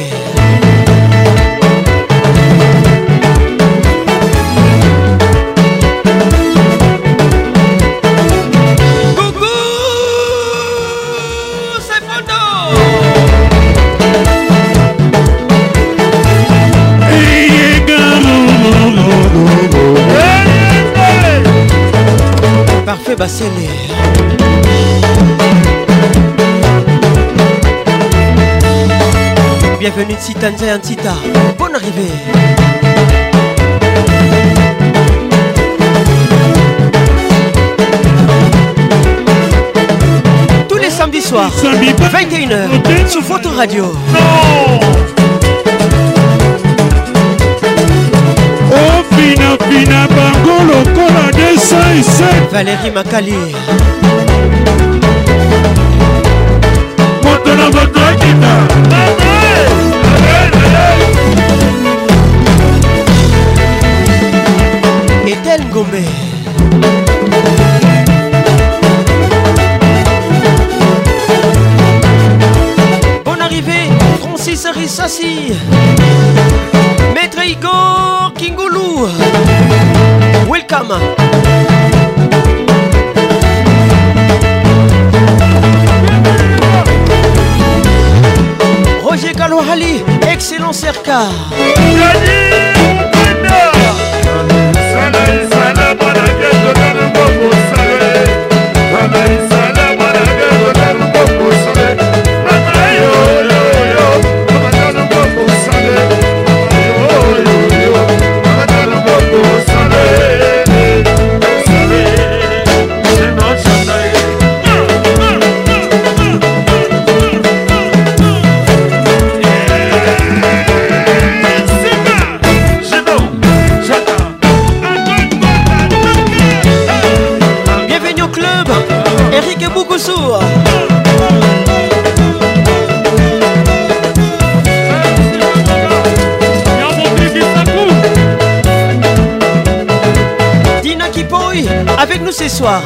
basele Bienvenue Titanza et Antita, bonne arrivée Tous les samedis soirs, 21h, sur Photo radio finafina bango lokola 207 valérie makali moto na moto akita etel ngombe Bon arrivée, Francis Rissassi Igor Kingulu Welcome Roger Kalohali, excellent cerca soir.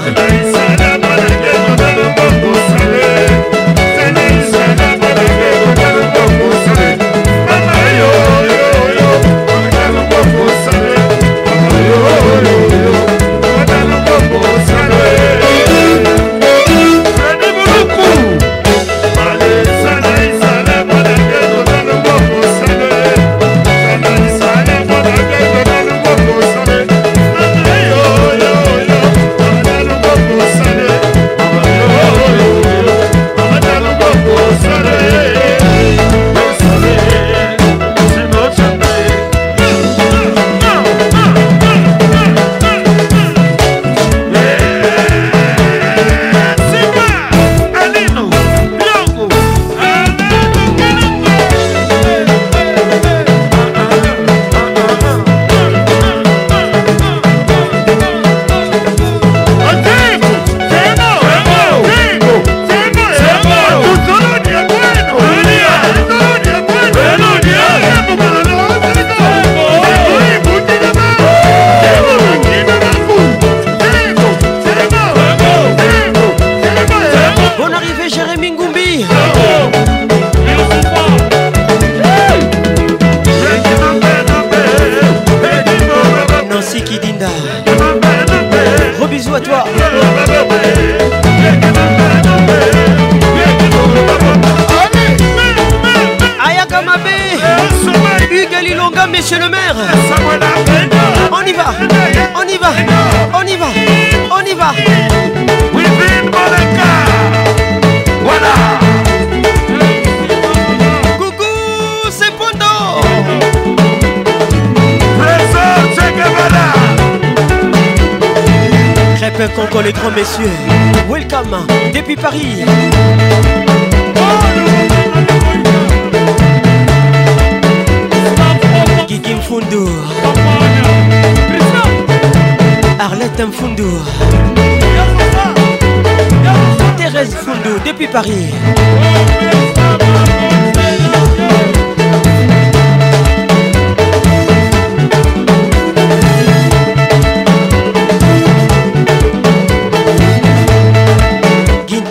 messieurs, welcome depuis Paris. Guigui Mfundu, Arlette Mfundu, Thérèse Mfundu depuis Paris.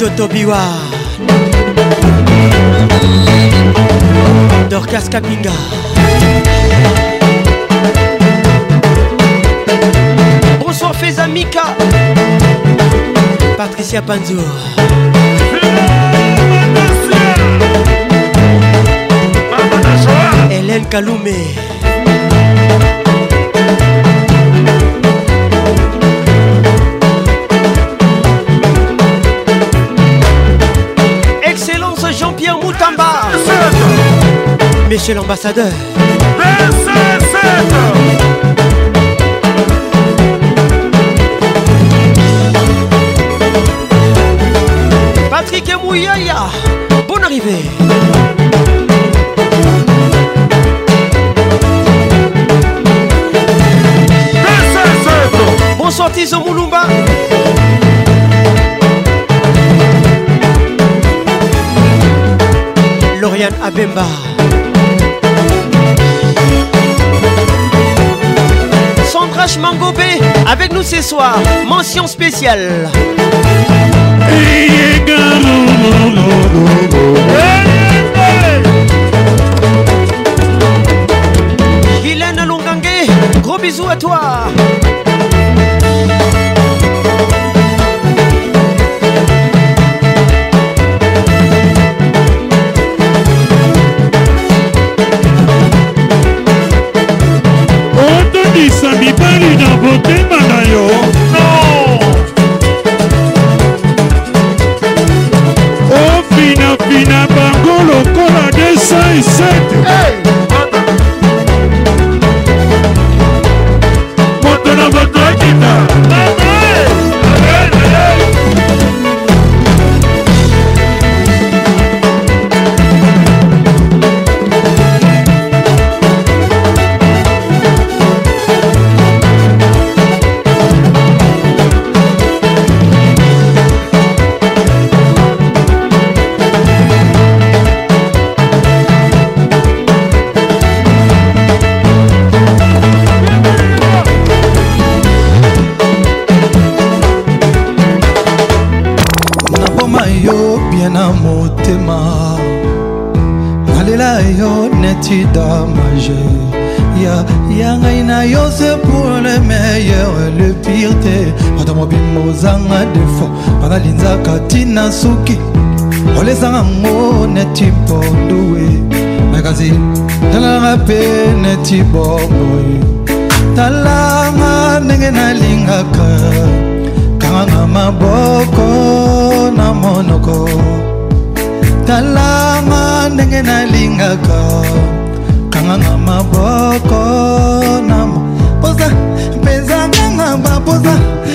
totobiwa dorcas kapinga bonsoir fezamika patricia panzo hélène kalume M. l'Ambassadeur Patrick Mouyaïa, bonne arrivée. Bon sorti au Abemba. Sandra Mangobé avec nous ce soir. Mention spéciale. Guylaine Longangue, gros bisous à toi. kobebisa mibali na botema na yo na suki olesanga ngo neti ponduwe nakasi talanga mpe neti bomboye talanga ndenge nalingaka kanganga maboko na monoko talanga ndenge nalingaka kanganga maboko na mposa mpenzanganga baposa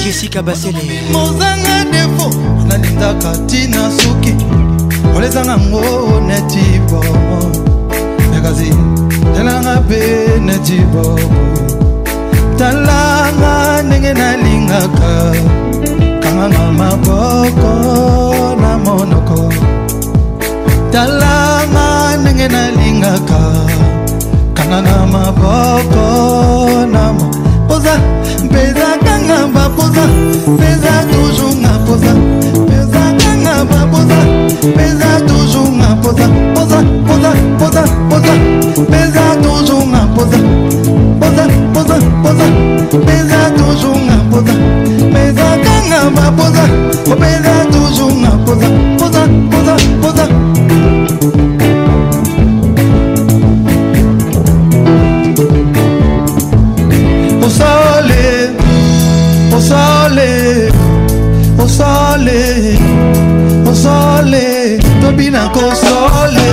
jessica basele ozanga defo nalingaka ntina suki olezanga ngo neti bomo nakasi talanga mpe neti bomo talanga ndenge nalingaka kanganga maboko na monoko talanga ndenge nalingaka kanganga maboko na mo poza kanga baposa peza toujours nga posa peza kanga baposa peza toujours nga posa posa posa posa posa peza toujours nga posa posa posa posa peza toujours nga posa peza kanga baposa peza toujours nga posa posa posa posa osole osole tobi na kosole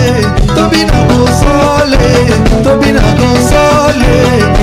tobi na kosole tobi na kosole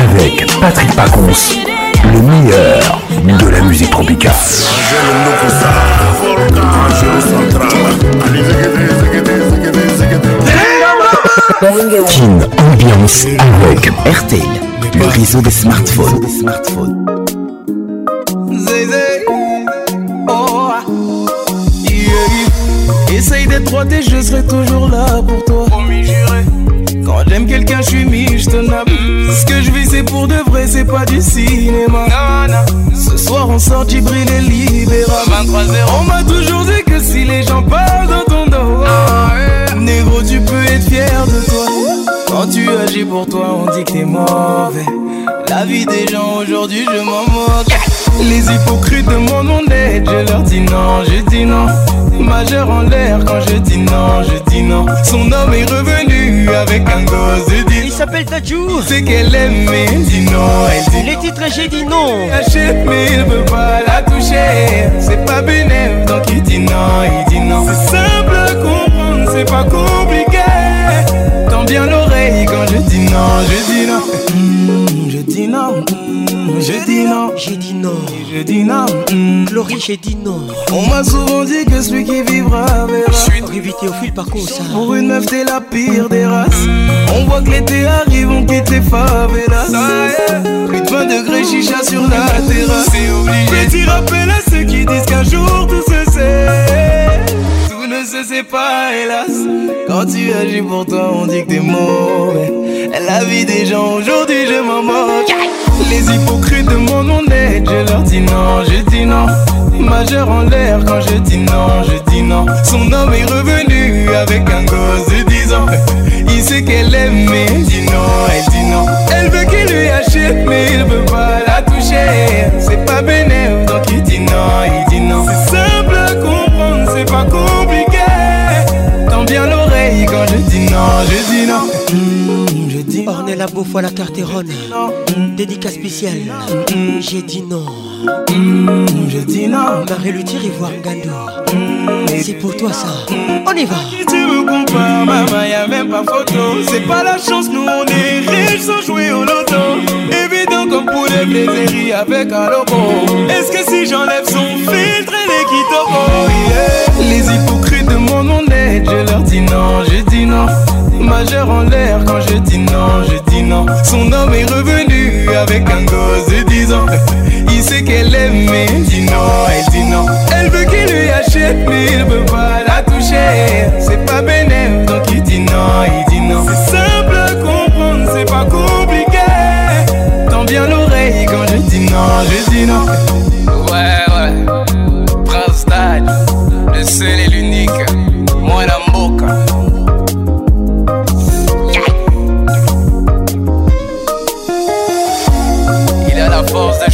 avec Patrick Pacons, le meilleur de la musique tropicale. Kin Ambiance avec RTL, le réseau des smartphones. Essaye d'être droit et je serai toujours là pour toi. Promis, j'irai. Quand j'aime quelqu'un, je suis mis, je te Ce que je vis, c'est pour de vrai, c'est pas du cinéma. Ce soir, on sort d'hybride et Libéra. 23 On m'a toujours dit que si les gens parlent dans ton dos, ah, négro, tu peux être fier de toi. Quand tu agis pour toi, on dit que t'es mauvais. La vie des gens aujourd'hui, je m'en moque. Les hypocrites demandent mon aide, je leur dis non, je dis non. Majeur en l'air quand je dis non, je dis non. Son homme est revenu avec un il dit Il s'appelle Tadjou. C'est qu'elle aime, mais elle dit non. Elle dit Les titres, j'ai dit non. Achète, mais il veut pas la toucher. C'est pas bénéf, donc il dit non, il dit non. C'est simple à comprendre, c'est pas compliqué. Tends bien l'oreille quand je dis non, je dis non. Mm, je dis non. Je dis non. J'ai dit non. je dis non. Glory, mm. mm. j'ai dit non. On m'a souvent dit que celui qui vivra verra. Je suis une au fil par contre Pour une meuf, t'es la pire des races. Mm. On voit que l'été arrive, on quitte les favelas. Plus de 20 degrés, chicha sur la terrasse. C'est obligé. Petit rappel à ceux qui disent qu'un jour tout se sait je sais pas, hélas. Quand tu agis pour toi, on dit que t'es mauvais. La vie des gens aujourd'hui, je m'en moque. Les hypocrites demandent mon aide, je leur dis non, je dis non. Majeur en l'air quand je dis non, je dis non. Son homme est revenu avec un gosse de 10 ans. Il sait qu'elle aime, mais dit non, elle dit non. Elle veut qu'il lui achète, mais il veut pas la toucher. C'est pas bénéfique. quand je dis non, je dis non. Mm, je dis non. la à la Tartéronne. Dédicace spéciale. Mm, j'ai dit non. Mm, je dis non. marie voir voir Gando. C'est pour toi ça. On y va. Si tu me compares, maman, y'a même pas photo. C'est pas la chance, nous on est riches sans jouer au loto. Évident qu'on pour les avec un logo. Est-ce que si j'enlève son filtre, elle est quitte Les hypocrites de mon nom non, je dis non. Majeur en l'air quand je dis non, je dis non. Son homme est revenu avec un gosse de 10 ans. [laughs] Il sait qu'elle aime, mais il dit non, il dit non. Elle veut qu'il lui achète, mais il veut pas la toucher. C'est pas bénin donc il dit non, il dit non. C'est simple à comprendre, c'est pas compliqué. Tant bien l'oreille quand je dis non, je dis non.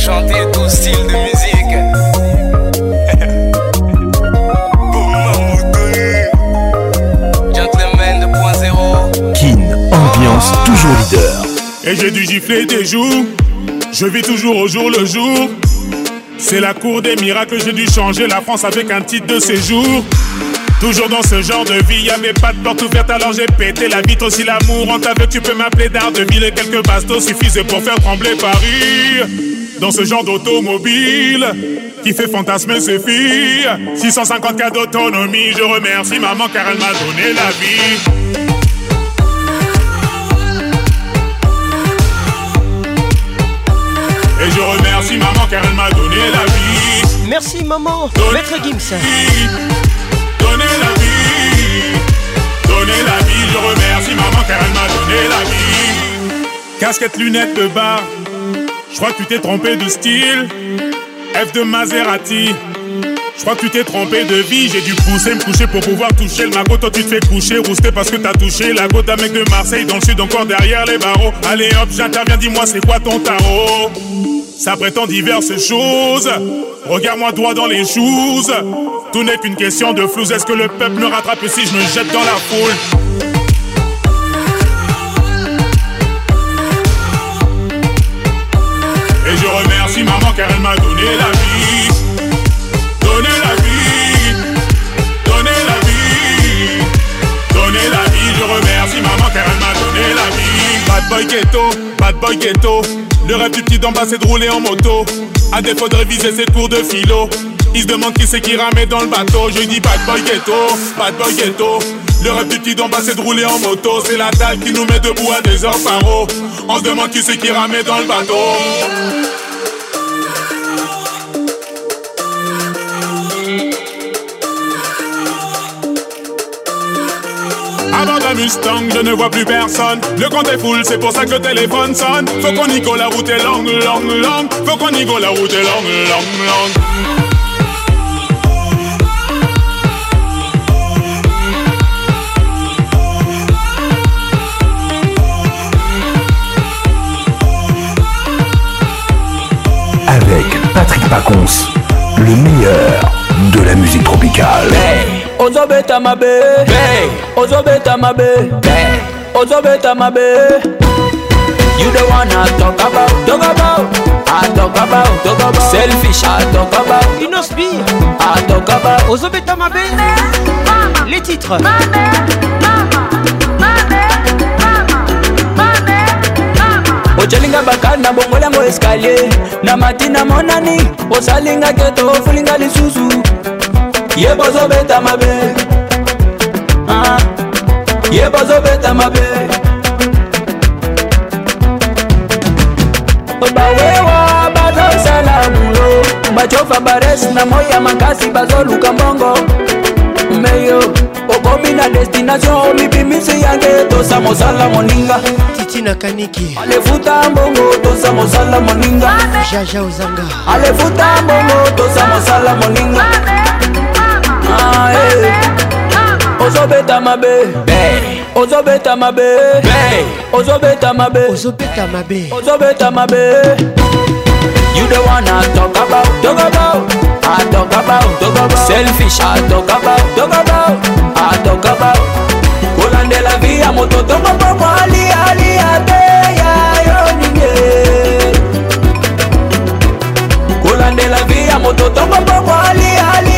chanter tout style de musique. [laughs] Gentleman 2.0. Kin, ambiance toujours leader. Et j'ai dû gifler des jours. Je vis toujours au jour le jour. C'est la cour des miracles, j'ai dû changer la France avec un titre de séjour. Toujours dans ce genre de vie, y'a mes pas de porte ouverte, alors j'ai pété la vitre. Aussi l'amour en t'avait, tu peux m'appeler d'art de et Quelques bastos suffisent pour faire trembler Paris dans ce genre d'automobile qui fait fantasmer ses filles. 650 cas d'autonomie, je remercie maman car elle m'a donné la vie. Et je remercie maman car elle m'a donné la vie. Merci maman, maître Gims. Donnez la vie, Donner la vie, je remercie maman car elle m'a donné la vie. Casquette, lunettes de je crois que tu t'es trompé de style. F de Maserati. Je crois que tu t'es trompé de vie, j'ai dû pousser, me coucher pour pouvoir toucher le magot. Toi tu te fais coucher, rousté parce que t'as touché la goutte d'un mec de Marseille dans le sud, encore derrière les barreaux. Allez hop, j'interviens, dis-moi c'est quoi ton tarot Ça prétend diverses choses. Regarde-moi droit dans les choses. Tout n'est qu'une question de flouze. Est-ce que le peuple me rattrape si je me jette dans la foule car elle m'a donné la vie. Donné la vie, donné la vie, donné la vie. Je remercie maman car elle m'a donné la vie. Bad boy ghetto, bad boy ghetto. Le rêve du petit d'en bas c'est de rouler en moto. À défaut de réviser ses cours de philo. Il se demande qui c'est qui ramène dans le bateau. Je dis bad boy ghetto, bad boy ghetto. Le rêve du petit d'en bas c'est de rouler en moto. C'est la dalle qui nous met debout à des heures par On se demande qui c'est qui ramène dans le bateau. Mustang, je ne vois plus personne. Le compte est full, c'est pour ça que le téléphone sonne. Faut qu'on y go, la route est longue, longue, longue. Faut qu'on y go, la route est longue, longue, longue. Avec Patrick Pacons, le meilleur de la musique tropicale. ozobeta mabe ozobeta mabe ozobeta mabe you the one i talk about talk about i talk about talk about selfish i talk about you know speed i talk about ozobeta mabe les titres ocelinga bakana bongolango escalier na matina monani osalinga keto ofulinga lisusu ye bozobeta mabe ah. ye bozobeta mabe bawewa bazosala bulo bacofa bares na moi ya makasi bazoluka mbongo meyo okomi na destination olibimisi yange tosa mosala moninga titi nakaniki alefuta mbongo tosa mosala moninga jaja ozanga alefuta mbongo tosa mosala moninga Amen. Ah, eh. ozobeta mabe ozobeta mabe ozobeta mabe ozobeta mabe ozobeta mabe You the one I talk about, talk about, I talk about, talk about. Selfish, I talk about, talk about, I talk about. Colan de la via, moto tomo poco, ali, ali, ate, ya, yo, niñe. Colan de la via, moto tomo poco, ali, ali,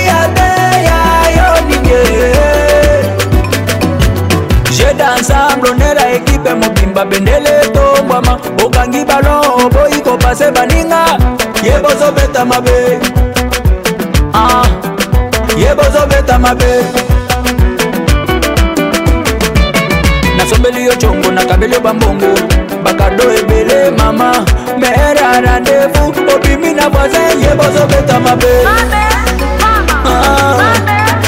obeta ensemble onela ekipe mobimba bendele etombwama okangi balon oboyi kopase baninga ye bozobeta mabe ah. ye bozobeta mabe nasombeli yo congo nakabeli yo bambongo bakado ebele mama mere a randevu obimi na voisin ye bozobeta mabe ah,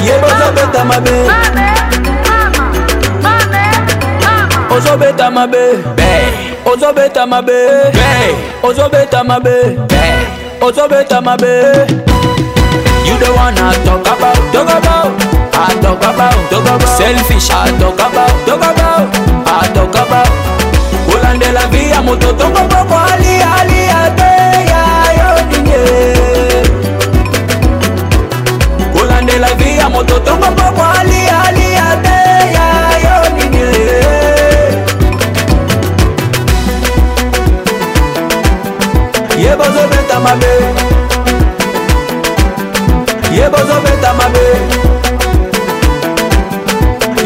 ye bozobeta mabe, mabe. ozobeta mabe ozobeta mabe ozobeta mabe ozobeta mabe you the one i talk about talk about i talk about talk about selfish i talk about talk about i talk about kolandela via mototo ngoboko alialia te yayo ninye kolandela via mototo ngoboko alia bozobeta mabe ye bozobeta mabe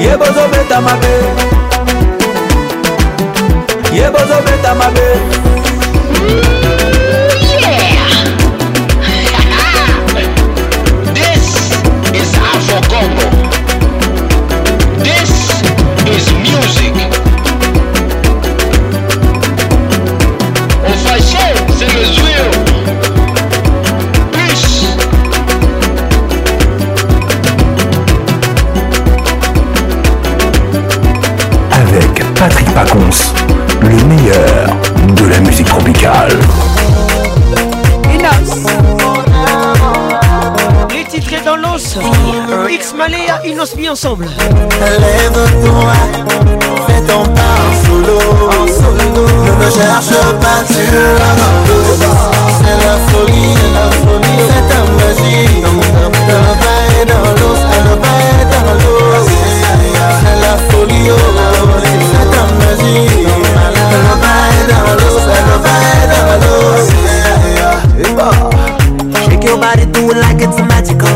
ye bozobeta mabe ye bozobeta mabe Pacons, le meilleur de la musique tropicale. Les titres dans l'os, X Maléa, Inos mis ensemble. Lève-toi, fais ton pas en solo. Ne me cherche pas, tu l'as C'est la folie, la folie, c'est ta magie. Dans le bain et dans l'os, dans ah, le bain et dans l'os. C'est la folie, oh, Shake your body, do it like it's magical.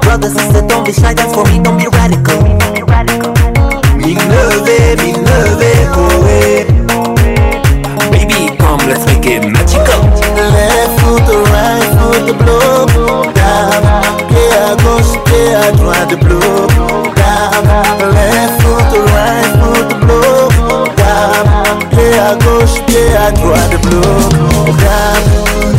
Brother, sister, don't be shy, that's for me, don't be radical. M'innover, m'innover, ohé. Baby, come, let's make it magical. Left foot, the right foot, the blow, down. Play à gauche, play à droite, the blow, down. pied à gauche, pied à droite, bloc, regarde,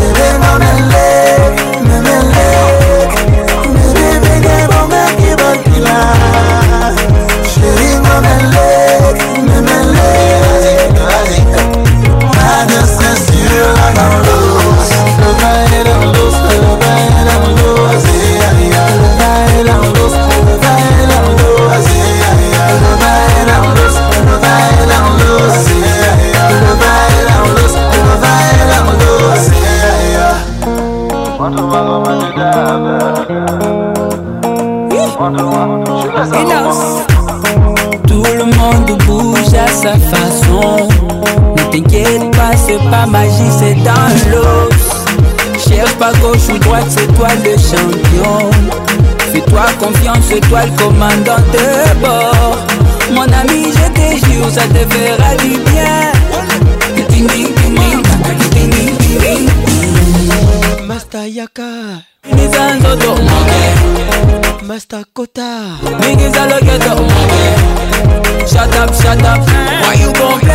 le champion. Fais-toi confiance, toi le commandant de bord. Mon ami, je te jure, ça te fera du bien. Master Yaka mingiza nzoto moke master kota mingiza loketo moke shut up shut up why you gon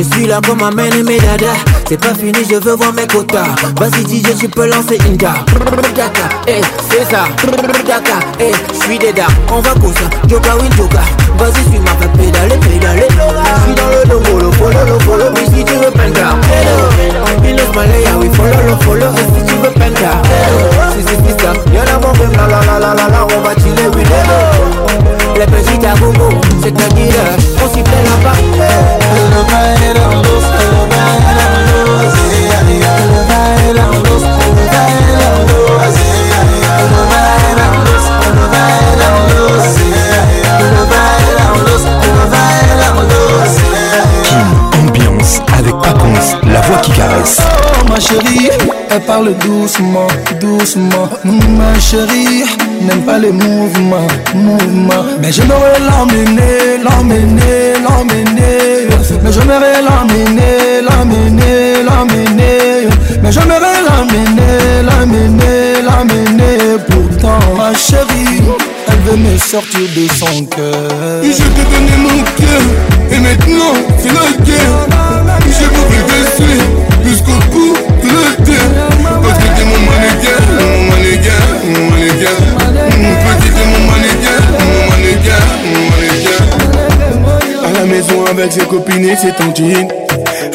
Je suis là comme ma main et mes dada. C'est pas fini, je veux voir mes quotas. Vas-y, DJ, tu peux lancer inga gare. Daka, eh, c'est ça. Daka, eh, je suis des dards On va ça. Joka, win, joka. Vas-y, suis ma fête, pédale, pédale. Je suis dans le domo, le follow, le follow. Mais si tu veux penda, ah, hello. Il smiley, malaya, oui, follow, le follow. Et si tu veux penda, ah, hello. Si, si, si, ça. Y'en a mon même, la la la la la la. On va chiller, oui, hello. Les petits à c'est un guida cité là-bas. Hello, my hello, hello, my hello, hello, hello, hello, hello, hello, hello, qui Oh, ma chérie, elle parle doucement, doucement. Ma chérie, n'aime pas les mouvements, mouvements. Mais j'aimerais l'emmener, l'emmener, l'emmener. Mais j'aimerais l'emmener, l'emmener, l'emmener. Mais j'aimerais l'emmener, l'emmener, l'emmener. Pourtant, ma chérie, elle veut me sortir de son cœur. Et Je t'ai donné mon cœur, et maintenant, c'est le cœur. J'ai compris dessus jusqu'au bout de tête. Parce que mon mannequin, mon mannequin, mon mannequin Petit t'es mon mannequin, mon mannequin, mon mannequin À la maison avec ses copines et ses tantines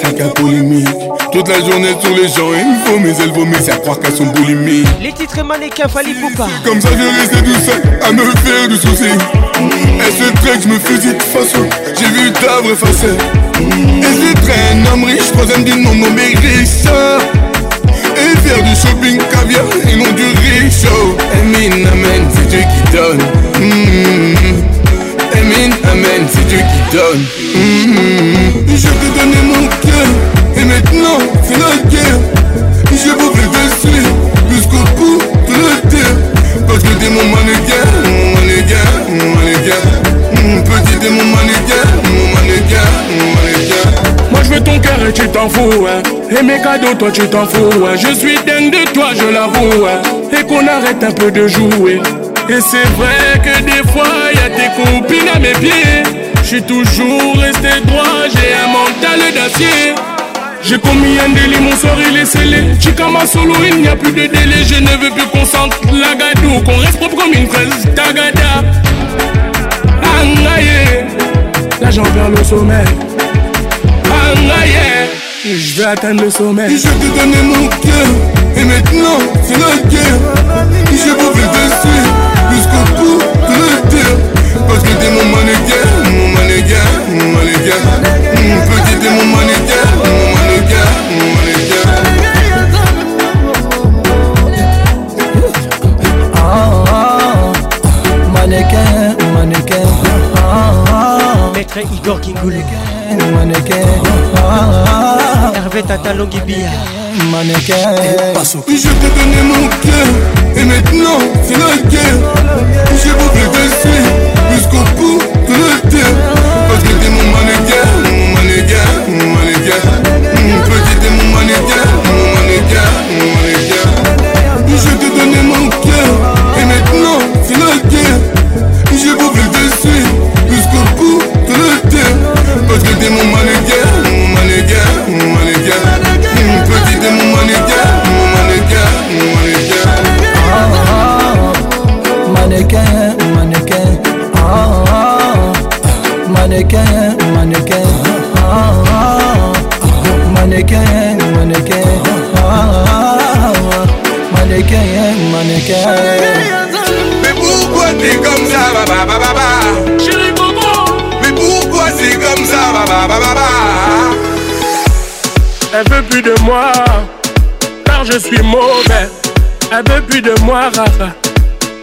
Rien qu'à polémique toute la journée tous les gens, il faut mais elles vomit, c'est à croire qu'elles sont boulimiques. Les titres mannequins, Fali pas Comme ça, je restais tout seul à me faire du souci. Et ce truc, je me fusille de façon, j'ai vu ta vraie et Es ist un homme riche, troisième d'une maman riche. Et faire du shopping caviar et non du riche oh, Amen, amen, c'est Dieu qui donne mm-hmm. Amen, amen, c'est Dieu qui donne mm-hmm. Je t'ai donné mon cœur et maintenant c'est la guerre Je voudrais te jusqu'au bout de la terre Parce que t'es mon manégain, mon manégain, mon petit mon mon Moi je veux ton cœur et tu t'en fous Et mes cadeaux toi tu t'en fous Je suis dingue de toi je l'avoue Et qu'on arrête un peu de jouer Et c'est vrai que des fois y'a tes copines à mes pieds Je suis toujours resté droit, j'ai un mental d'acier j'ai commis un délit, mon soir il est scellé. un solo, il n'y a plus de délai. Je ne veux plus qu'on sente la gadou, qu'on reste propre comme une fraise. Tagada, la là j'en perds le sommet je vais atteindre le sommet Je te donner mon cœur, et maintenant c'est la guerre. vous te dessus, jusqu'au bout de la terre. Parce que t'es mon mannequin, mon mannequin, Secret Igor Kingoulou Hervé Tata Longibia Je t'ai donné mon cœur Et maintenant c'est la guerre J'ai voulu rester Jusqu'au bout de la terre Parce que t'es mon mannequin Mon mannequin, mon mannequin mannequin, mannequin. Ah, Mannequin, mannequin. Mannequin, mannequin. Mais pourquoi t'es comme ça, baba, baba, baba? Mais pourquoi c'est comme ça, baba, baba, baba? Elle veut plus de moi, car je suis mauvais. Elle veut plus de moi, Rafa,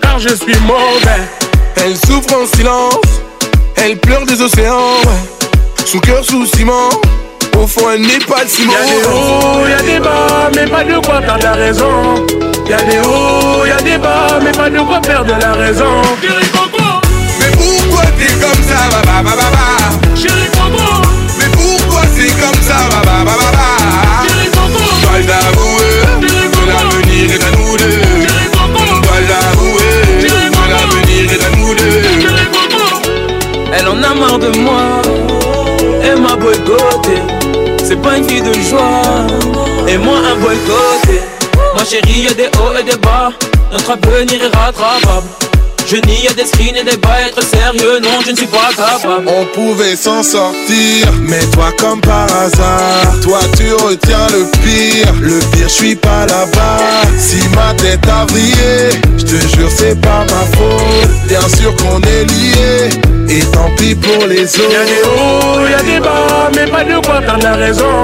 car je suis mauvais. Elle souffre en silence elle pleure des océans, Sous cœur sous ciment. Au fond, elle n'est pas de ciment. Y'a des hauts, y'a des bas, mais pas de quoi perdre la raison. Y'a des hauts, y'a des bas, mais pas de quoi perdre la raison. Chérie mais pourquoi t'es comme ça, baba, baba, Chérie mais pourquoi t'es comme ça, baba, baba, baba. Chérie de moi. et m'a boycotté, c'est pas une vie de joie. Et moi, un boycotté. Ma chérie, y'a des hauts et des bas. Notre avenir est rattrapable. Je n'y ai des screens et des bas être sérieux, non, je ne suis pas capable. On pouvait s'en sortir, mais toi, comme par hasard, toi, tu retiens le pire. Le pire, je suis pas là-bas. Si ma tête a brillé, je te jure, c'est pas ma faute. Bien sûr qu'on est liés et tant pis pour les autres. Y'a des hauts, y'a des bas, mais pas de quoi perdre la raison.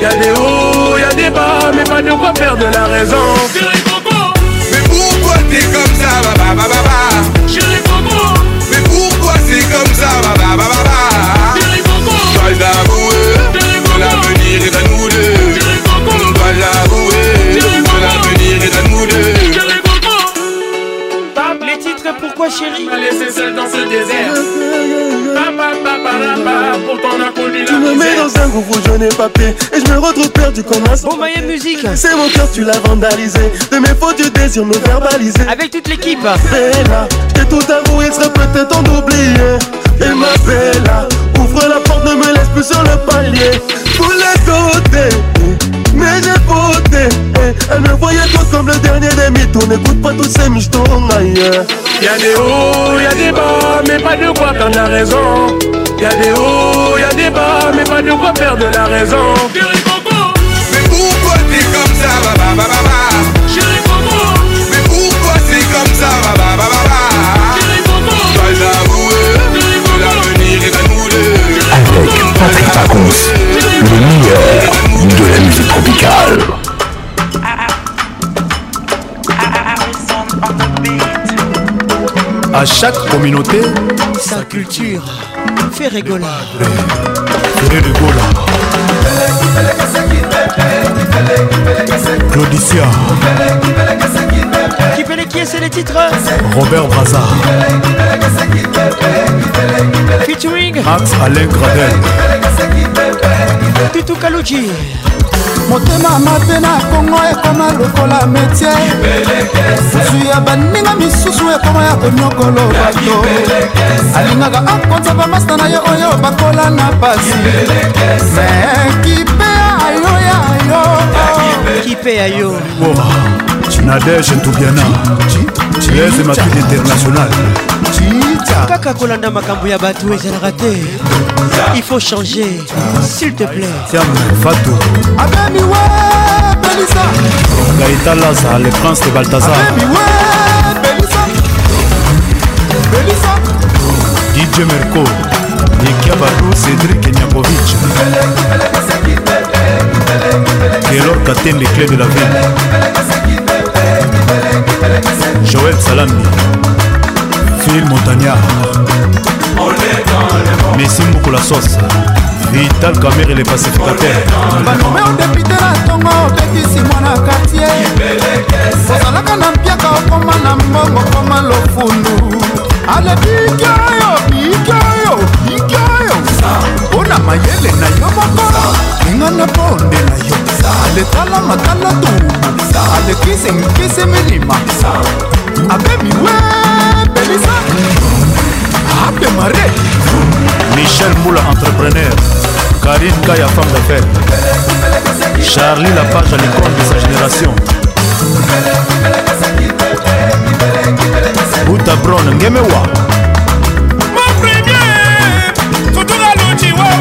Y'a des hauts, y'a des bas, mais pas de quoi perdre la raison. Chérie Coco, mais pourquoi t'es comme ça, baba, baba, baba. Chérie Coco, mais pourquoi c'est comme ça, baba. Pourquoi chérie M'a laissé seul dans ce désert Tu me mets dans un je n'ai pas pied Et je me retrouve perdu comme un Bon Maya Musique C'est mon cœur, tu l'as vandalisé De mes fautes, tu désir me verbaliser Avec toute l'équipe Bella, t'es tout il serait peut-être en d'oublier Et ma Bella, ouvre la porte, ne me laisse plus sur le palier Pour la côtés mais j'ai voté Elle eh, eh, me voyait trop comme le dernier des mythos N'écoute pas tous ces michetons ailleurs eh. Y'a des hauts, y'a des bas Mais pas de quoi perdre la raison Y'a des hauts, y'a des bas Mais pas de quoi perdre la raison Chéri Coco Mais pourquoi t'es comme ça, ba ba ba ba Chéri Coco Mais pourquoi t'es comme ça, ba ba ba ba Chéri pas Je dois l'avouer L'avenir est à nous deux Avec Patrick Pacons, le meilleur de la musique tropicale. À chaque communauté, sa culture fait rigoler. Claudicia. Didier, c'est les titres. Robert Brazard. Featuring Max Alain Gradel. Tutu Kaluji. motema mabe na kongo ekoma lokola metie zwi ya baninga misusu ekoma ya konyokolo bato alingaka akonza bamasta na ye oyo bakola na pasi me kipe ya yo ya yo kipe ya yo nadege ntubiana lese makili international kaka kolanda makambo ya bato ezalaka te il faut changer s'il te plaît fato gaita laza le prince de baltazar dj merco nikiabaru cédrik nyakovich kelor katende clé de la ville joel salami phil montagnard messi mokola sos vital camer et les pacificateurs banome odepite na ntongo obetisi mwana kartier ozalaka na mpiaka okoma na mbongo koma lofulu ale bikioyo bikioyo bikioyo mpona mayele na yo mokolo ninga na ponde na yo aletala matala tuma alekise nkise milima abemiwe belisa abe mare michel mbula entrepreneur karine kaya femme d'affaires charlie lapage à l'icône de sa génération buta bron ngemewa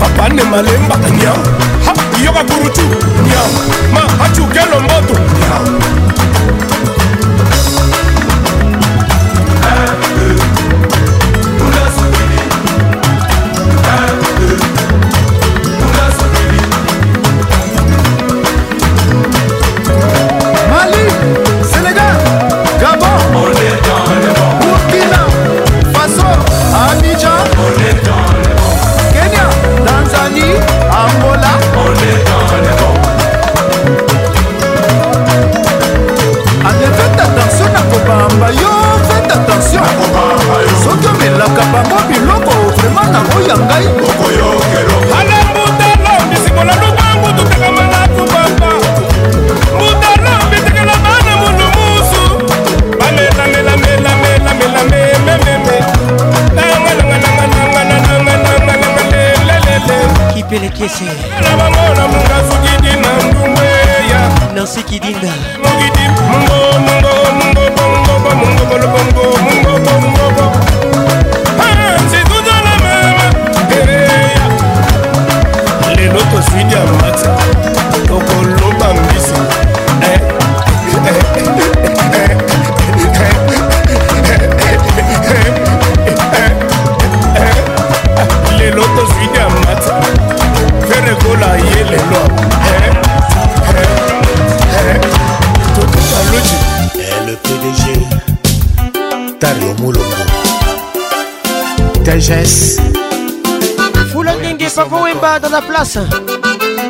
papa ne malemba nyao yoka kurutu nyao ma hachukelo moto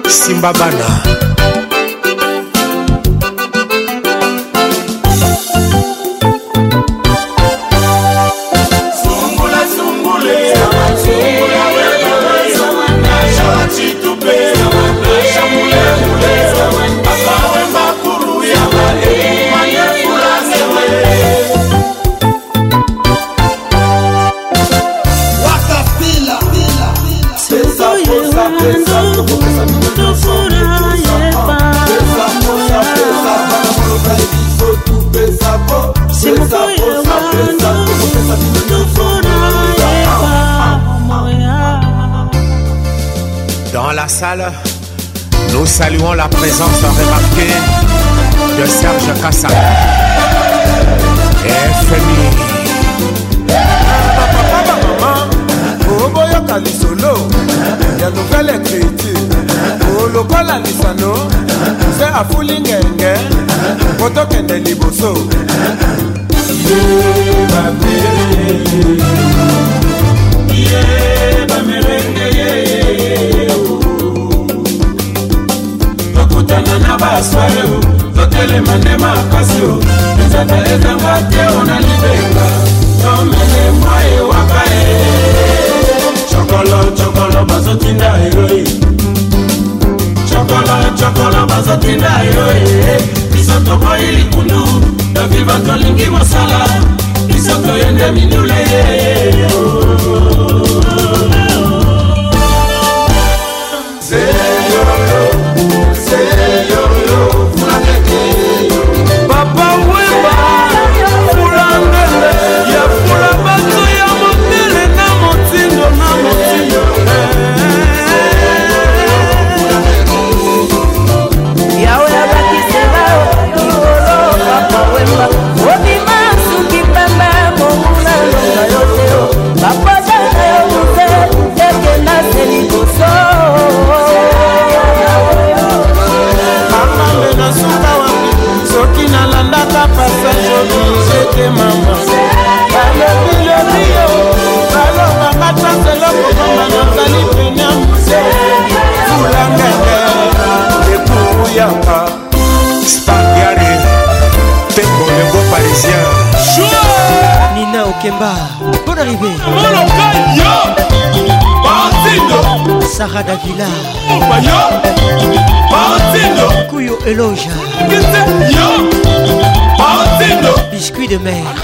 simba bana le loge. Biscuit de mer.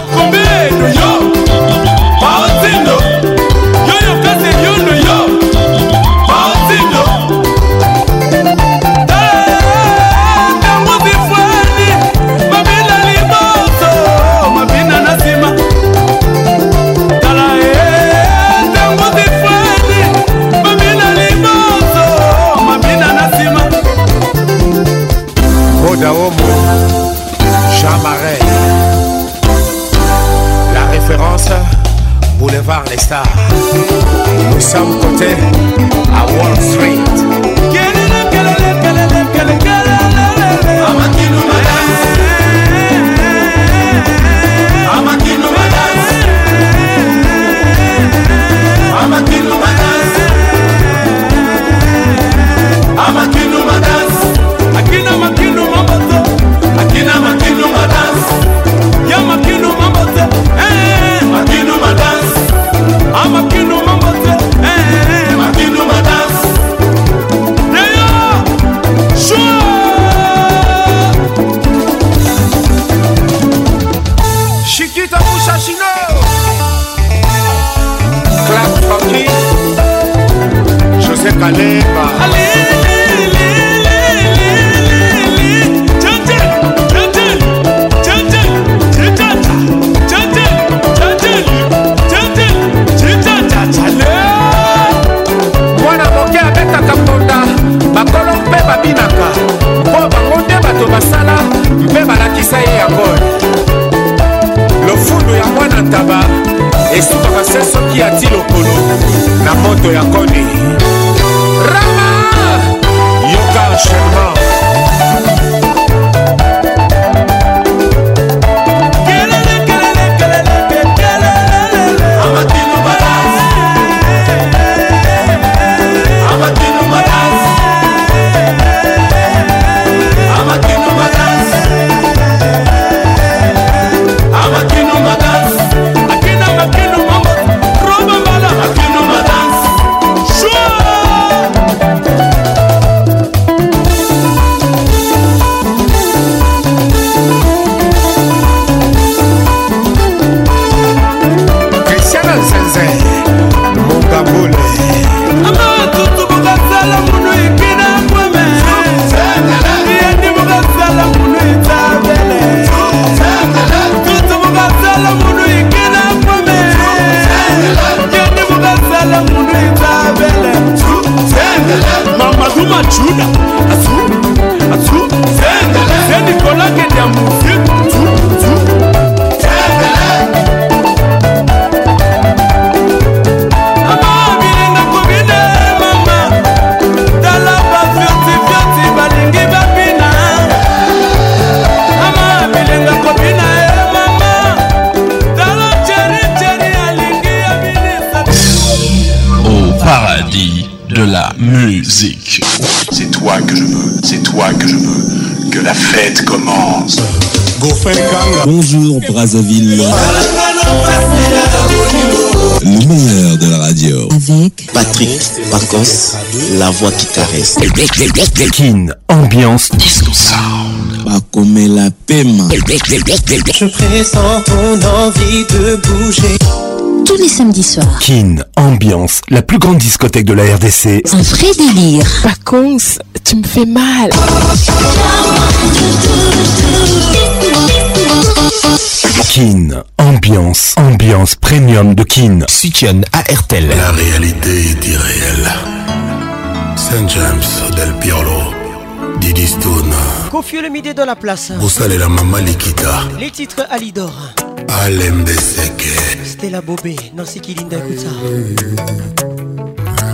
la voix qui caresse. Kin, ambiance disco sound. comme la paix, Je pressens ton envie de bouger. Tous les samedis soirs. Kin, ambiance, la plus grande discothèque de la RDC. Un vrai délire. Paconce, tu me fais mal. Kin, ambiance, ambiance premium de Kin. Sutian à La réalité est irréelle. Saint James del Piolo, Didi Stone. Confieux le midi de la place. Roussal et la maman Likita. Les titres Alidor. Alembe Seke. Stella Bobé. Nancy Kilinda, écoute ça.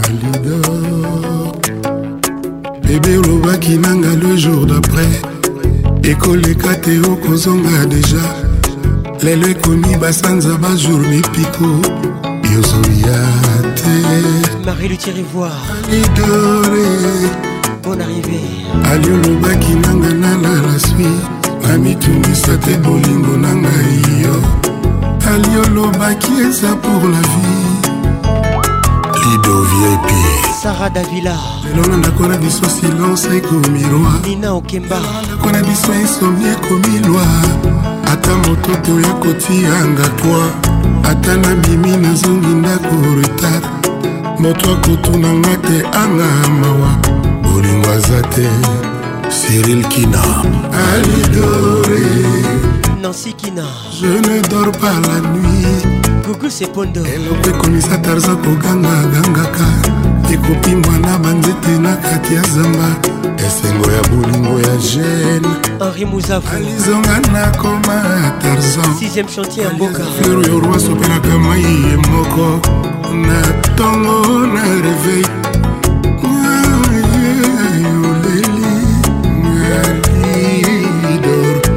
Alidor. Bébé Roba Kinanga le jour d'après. ekoleka te okozonga déjà lelo ekomi basanza bajour mipiko yozoya te marilutirivoiridore bon arrivé ali olobaki nanga nala la suite namitungisa te bolingo na ngai yo ali olobaki eza pour la vie lido vip sara davila lelo na ndako na biso silence ekomi roi nina okemba ndako na biso insomni ekomi loi ata mototo ya kotianga kwa ata nabimi nazongi ndako retard moto akotunanga te anga mawa bolingo aza te cyril kina alidore nancy kina je ne dors pas la nuit gugu sepondo eloko ekomisa tarza koganga gangaka ekopimbwa na banzete na kati ya zamba esengo ya bolingo ya gene henri muzavalizonga nakoma tarzan chantier ya mboka fleur yo roi sopelaka mai ye moko na ntongo na reveil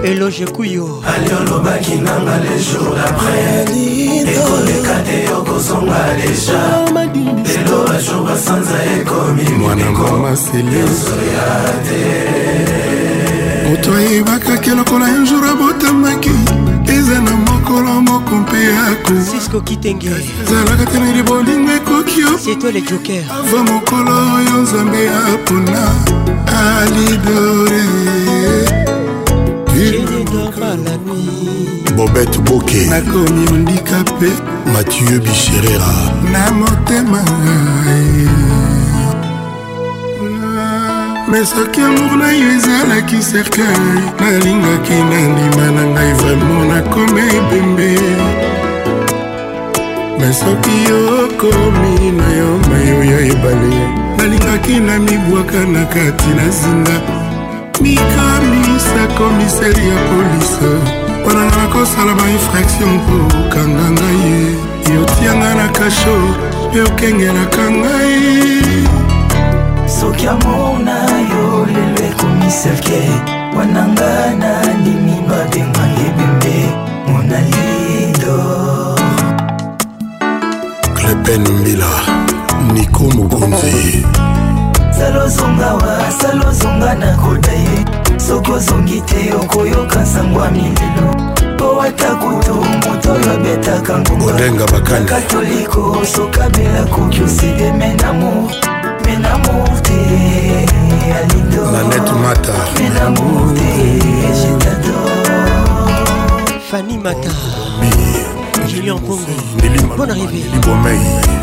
eloge kuyo alolobaki nanga le jour d'après ekoleka te okozonga deja lelo bajour basanza ekomi mwanangomaselioso ya te moto ayebakaki lokola ya jour abotamaki eza na mokolo moko mpe yakozalaka te na libolingo ekoki ava mokolo oyo nzambe apona alibore bobet boke nakomi ondikape mathieu bisherera na motema me soki amour na yo ezalaki cercueil nalingaki nandima na ngai vraimen nakomi ebembe me soki okomi na yo mayo ya ebale nalingaki na mibwaka na kati na zinga mikamisa komiseri ya polise wana nakosala bainfraction mpo okanga ngai ye yotianga na kasho mpe okengelaka ngai soki amona yo lelo ekomi selke wananga na ndimi babenga ebembe monalido klepen mbila niko mokonzi salozonga wa salozonga na kodai soki ozongi te okoyoka nsango ya milelo po ata kutu moto oyo abetaka ngungakatoliko sokabela kokioside menamo menamo te alidomenamo te jetado fani mata oh, julien pongo bon arrivé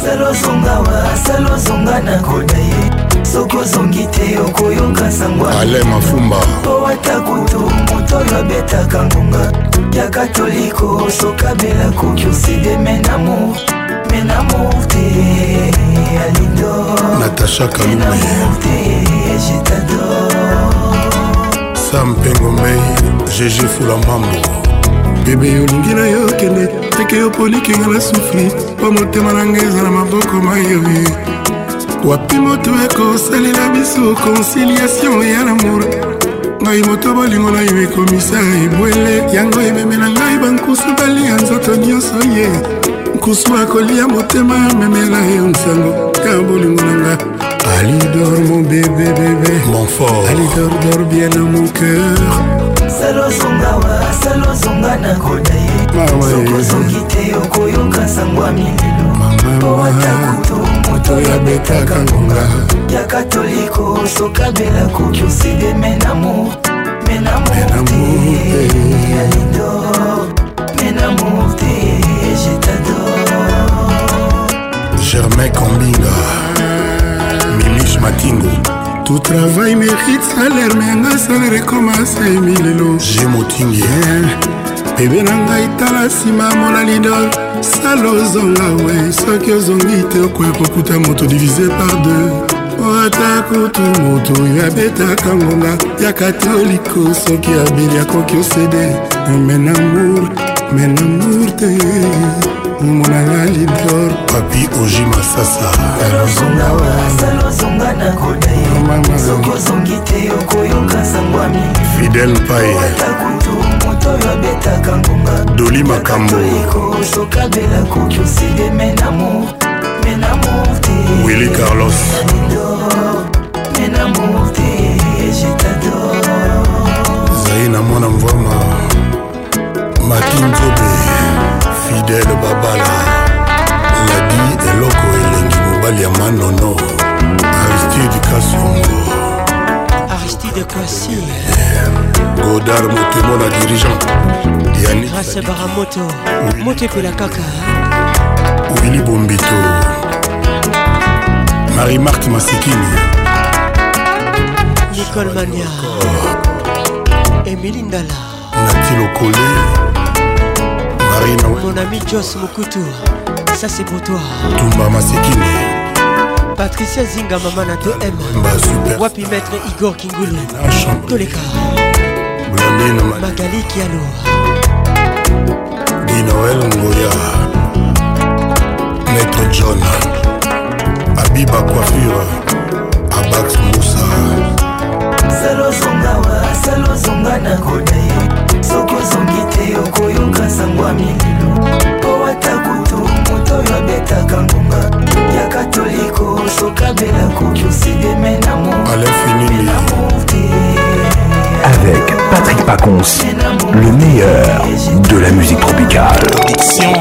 salozonga wa salozonga na koda ye soki ozongi te okoyoka sangwaale mafumba po ata kutu moto oyo abetaka ngonga ya katoliko sokabela koki oside menamo menamo te alindo natasha kalume sam mpengo mei gg fula mambo bebe olingi na yo kende teke yo polikinga na sufri mpo motema na ngai eza na maboko mayoye wapi moto ekosalela biso conciliation ya lamour ngai moto bolingo na yo ekomisa ebwele yango ememela ngai bankusu balia nzoto nyonso ye nkusu akolia motema amemela yo nsango ya bolingo na nga alidor mon bébé bébé mon fort alidor dor bien à mon cœur salozongawa salozonga na koda ye sokozongi te okoyoka sango ya milelo owata kotonga oyo abetaka ngonga ya katoliko sokabela koki oside menamour menamour te alidor menamour te eh. eh, jetador germain kombinga mimis matingo tout travail mérite salaire mais anga salaire ekomasa emilelo je motingi bebe na ngai tala nsima mona lidol sala ozonga we soki ozongi te okoyoka okuta moto divise par deux po ata kutu moto oyo abetaka ngonga ya katoliko soki abeli akoki osede menamour menamour te monanga lidor papi oji masasa fidel paye doli makambo willi carlos zai na mwana mvama makinzobe fidele babala ladi eloko elengi mobali ya manono aristide kasongo aristide kwasi godard motemo na dirigeant grâce baramoto la caca Willy bombito marie marthe masikini nicole mania emili ndala Marie marina mon ami Joss mokutu ça c'est pour toi tumba masikini patricia zinga mama na 2m wapi maître igor kingulu toleka magali kialo dinoel ngoya maître john abiba coiffure abat musa salozongawa salozonga na koda ye soki ozongi te okoyoka sango ya mililo po ata kutu moto oyo abetaka ngonga ya katolika sokabela koki osideme namour avec Patrick Pacons, le meilleur de la musique tropicale. Diction,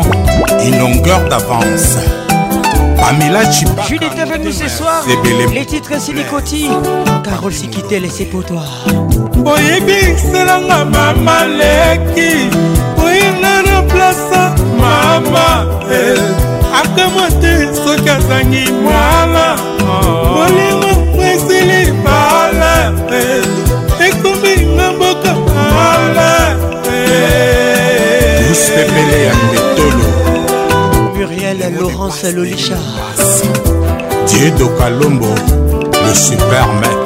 une longueur d'avance. Pamela Chipa. Judith est venue ce soir. Les titres Silicoti. Carole Sikité, laissez pour toi. boyebi selanga mama leki oyinga na plasa mama eh. akamwa te soki azangi mwala bolingo esili bala ekomi eh, nga mboka bala pepele eh. ya mbetolo muriel laurence lolichard diedo kalombo le super mak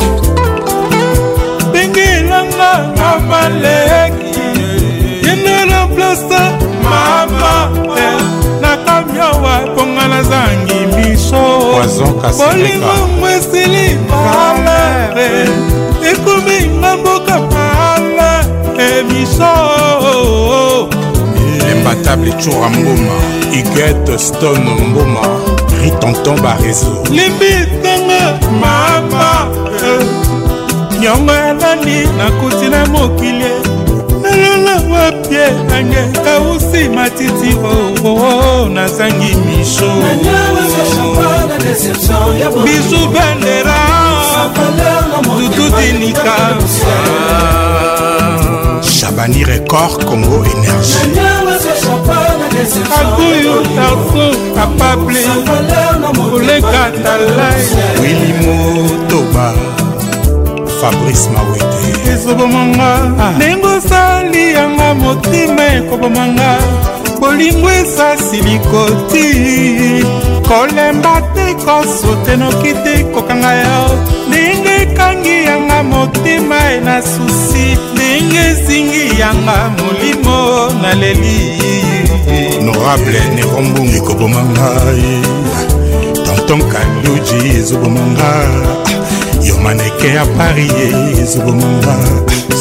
bengelanga na maleki yena remplaça mama nazangi miso bolingongo esili pamare ekominga mboka pala emiso imbatable cura mboma igete stone mboma ritonton barezo limbitanga mama nyongo ya nani nakuti na mokili lala wapie nange kausi matiti oo oh, oh, oh, nazangi misho bisu bandera dutudinika shabani record congo énergie akuyu tarso apable koleka talai wili motoba fabrice mawete ezobomanga ah. ndenge osali yanga motema ekobomanga bolingo esasi likoti kolemba te kosutenoki te kokanga yo ndenge ekangi yanga motema na susi ndenge ezingi yanga molimo na leli norable nerombungi koboma ngai tonton kaluji ezoboma ngai maneke ya paris ye ezobonga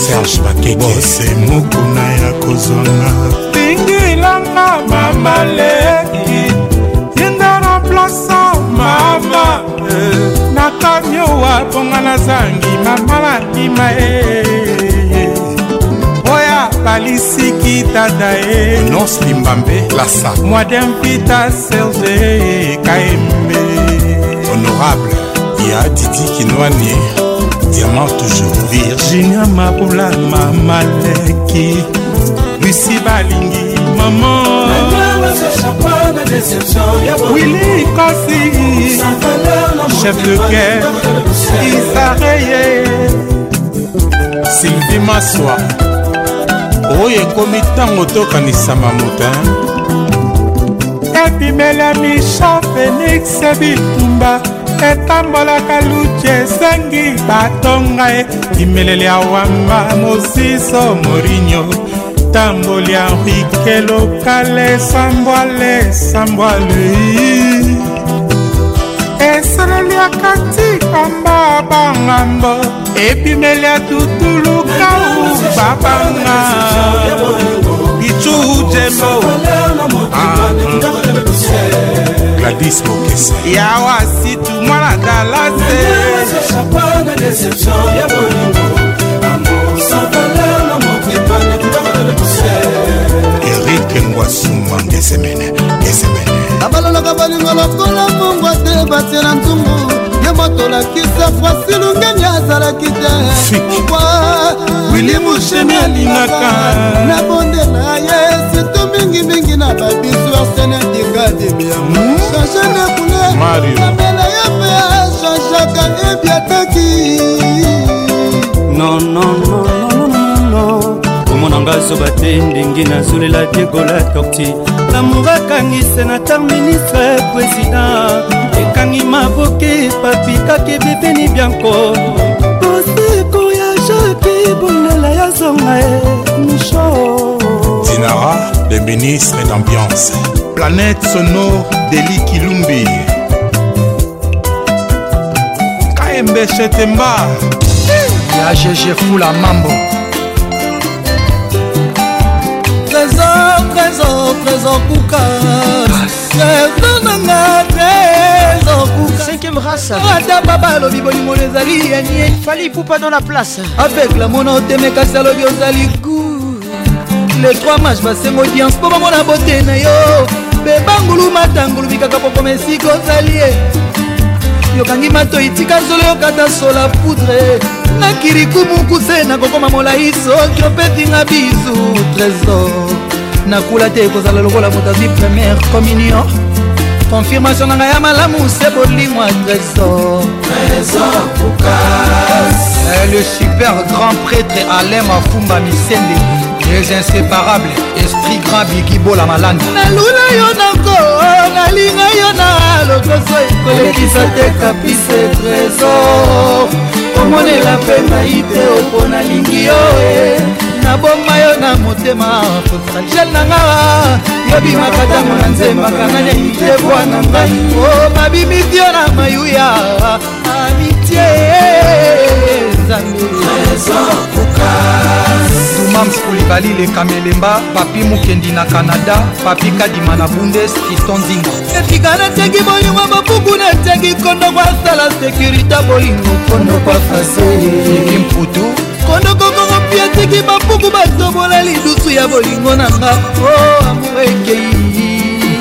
serge bakebose mokuna ya kozwanga lingilanga mamaleki yenda remplaça mama na kamiowa mponga nazangi mamala ndima e oya balisiki tata e nonse limbambe lasa mwadempita serge kaembe honorable ya didi kinwani diamant toujours virginia mabula mamaleki lusi balingi mama wili kosi chef de guerre isareye sylvie maswa oyo ekomi ntango tokanisama motin ebimelami cha félix bitumba etambolaka luci esengi batonga e imeleli ya wamba mosiso morinyo tamboli ya rike lokale sambwale sambwale eseleli ya kati pamba bangambo ebimeli ya tutulukau babanga bicu jembo ah, ah. gladis mokese yawa situ mwana dalase erik ngwasuma ngesemene ngesemene abalolaka balinga lokola mbongwa te batie na ntungu ye motolakisa fwasi lungeni azalaki te wa wilimushemi alingaka nabonde na ye baseto mingimingi na babisu asene dikadimiyango hmm? change de couleur kabela ya pe changeaka ebiataki nonnnnnnn omona nga zoba te ndenge nazolela diegola torti lamour akangise na tar ministre président ekangi maboke papikaki bibeni bianko kosiko ya jake bolela ya zonga e eh, misho Dinara, le ministre d'ambiance. Planète sonore d'Eli Kilumbi. KMB Chetemba. Ya GG Fula Mambo. Trésor, trésor, trésor Kouka. Trésor nanga, trésor Kouka. Cinquième race. Ata baba lobi bolingo ezali yani. Fali poupa dans la place. Avec la monote mekasa lobi ozali kou. le 3 match basenga audience mpo bamona bote na yo bebangulu matangulubi kaka pokoma esika ozali ye yokangi matoi tika zolo yokata sola poudre na kirikumukuse nakokoma molai soki opetinga bizu trésor nakula te ekozala lokola moto azwi première communion confirmation na ngai ya malamu se bolimwa trésor eh, le super grand prêtre alain mafumba misende les inséparables esprit grand bigibola malande naluna yo nako nalinga yo na lokoso ekolekisa te kapise trésor omonela mpe ngai te opo nalingi yo e naboma yo na motema potangel na nga yobimaka ntango na nzembaka nga nini te bwana ngai o babimisi yo na mayuya amitie nzambe mams kulibali lekamelemba papi mokendi na kanada papi kadima na bundes kiston ndinga etika natengi bolingo bapuku natengi kondo kwasala sekurité bolingo kondo kwafaseki mputu kondo kokongo mpi atiki bapuku batobola lidusu ya bolingo na nga o oh, amour ekei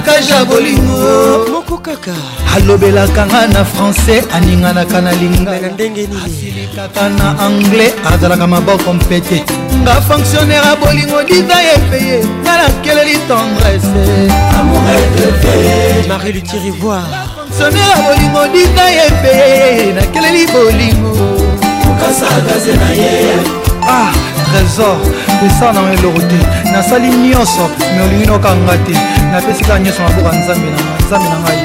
kaja bolingo moko kaka alobelaka nga na français aninganaka na lingaasilikaka na anglais azalaka maboko mpete nga fonctionnaire ya bolingo diva epeye tala keleli tendresse marie lutirivoire fonctionnaire ya bolingo diva epeye nakeleli bolingo okasaka ze na ye ah trésor esa na eloko te nasali nyonso me olingi nokanga te napesika nyonso naboka nzambe na ngai nzambe na ngai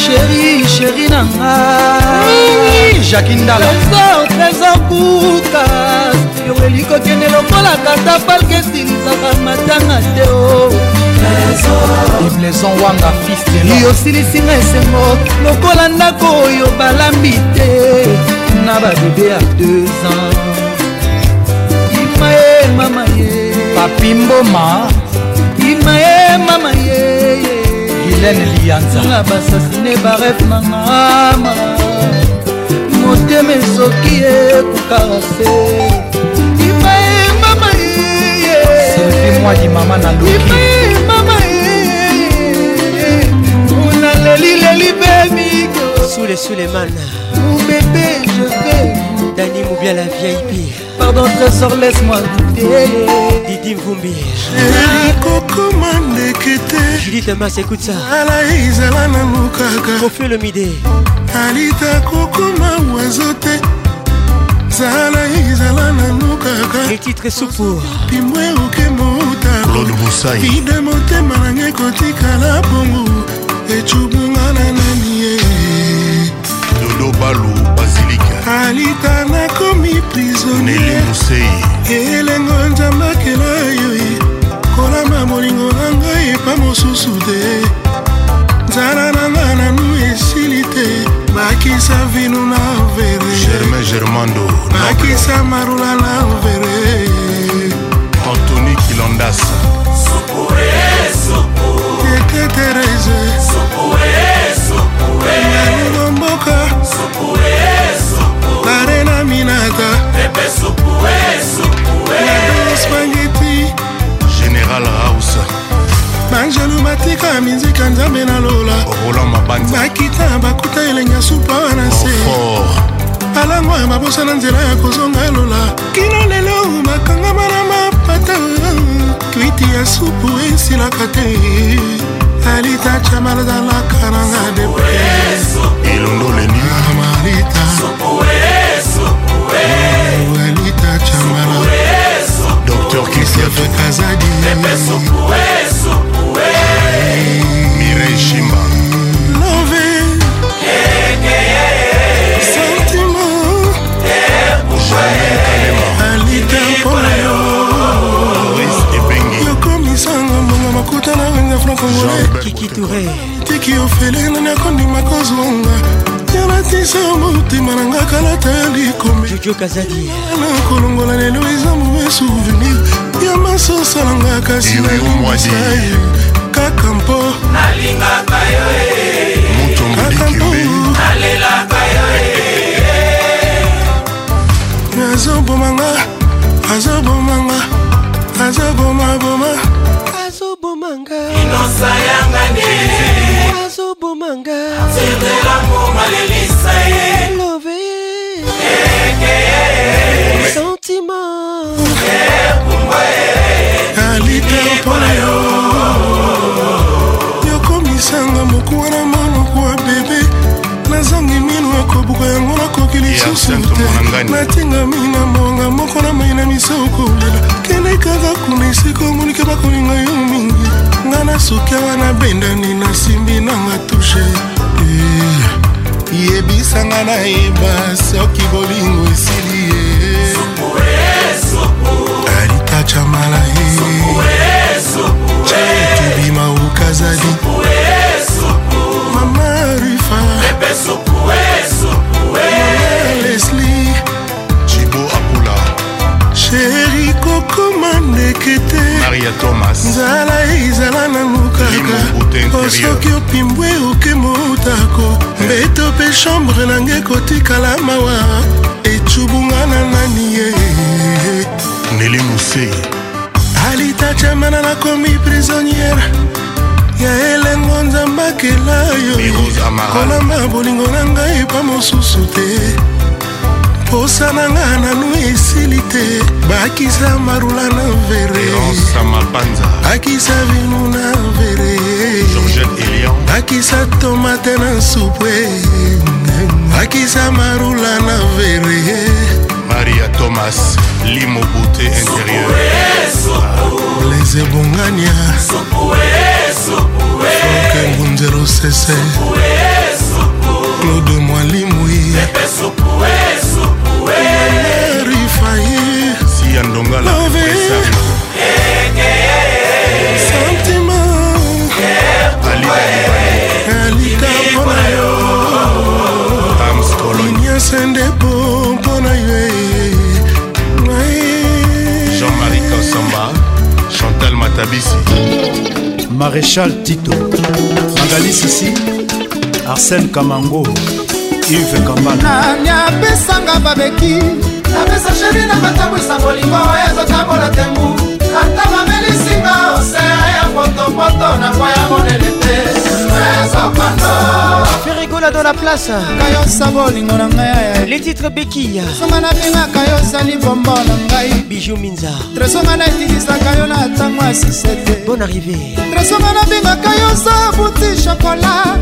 sheri sheri na ngai jakindalatrésor buka eweli kokende lokola kata palkesilisaka matanga te o ibleson wanga fils osilisinga esengo lokola ndako oyo balambi te na babebe ya 2 ans mama ye papi mboma ima ye mama ye gilene lianzanga basasine baref mangama motema esoki ekokarase ima ye mama yeselfimwadi mama na luki mama ye unalelileli bemiko sule sulemana ubebe Bienvenue à la VIP. Pardon, trésor, laisse-moi goûter. Didi Vumbi. Judith Amas, écoute ça. Profil le midi. alita kokoma oizo te zala ezala nano kakapimo eoke motabide motema nange kotikala bongo ecubunga na nani ye dodobalu alita nakomi prisonnier elengo nzambakela yo e. kolama molingo na ngai epa mosusu te nzala na nga nanu esili te bakisa vino na verebakisa marula na vere antoni kilondas eteterese bakita ya minzika nzambe na lola bakita bakuta elenga supa wana oh, se alango ya babosa na nzela ya kozonga lola kino lelo bakangama na mapata kwiti ya supu esilaka te alita chamaladalaka nanga depre eh, eh. elongoleni amalita alita chamala dr kisef kazadi shimba love sentima alita mpona yo yokomisango mbongo makuta na wenga franconkikitoure tiki ofele nani akondima kozonga yalatisa motema na nga kalata ya likomena kolongola lelo eza mauvais souvenir ya masosa na nga kasi nalimosai kaka mpona nalingaka yo nalelaka eh. yo azobomanga azobomanga azobomaboma azobomanga inosa yanga ne azobomanga sezelamo malelisa ye love eh, eh, sentiment aliter mpona yo kobuka yango nakoki lisusu te natingami na monga moko na mai na miso kolela kende kaka kuna esika omonike bakolinga yo mingi nga na suki awa nabendani nasimbi nanga tushe eh, yebisanga nayeba soki bolingo esili ye alitacha malaye ndeke te nzala ezala nango kaka osoki oh, opimbwe oke motako eh. mbeto mpe chambre nange kotikala mawa ecubunga na nani ye nelimuse alitachamana nakomi prisonniere ya elengo nzambakela yo kolamba bolingo na ngai epa mosusu te posa na nga nanu esili te bakisa marula na vere bakisa vinu na vere bakisa tomate na supwe bakisa marula na vere maria thomas limobute intérieur les ebongania franke ngunzero sese claude mwalimwi longala santima alika mpona yo inyase ndebo mpona yo jean-marie kansamba chantal matabisi maréchal tito magali sisi arsène kamango ive kambana nani apesanga babeki kopesa sheri na matambwisa bolingo oyo ezotambola tembu ata bamelisinga osea ya potopoto na kwa ya monele te ferigola dans la place kayosa bolingo na ngai les titres bekiya songa nabengaka yo osali bombo na ngai bijou minza tresonga natilisaka yo na ntango ya sisete bon arrivé tresonga nabengaka yo sa buti chokola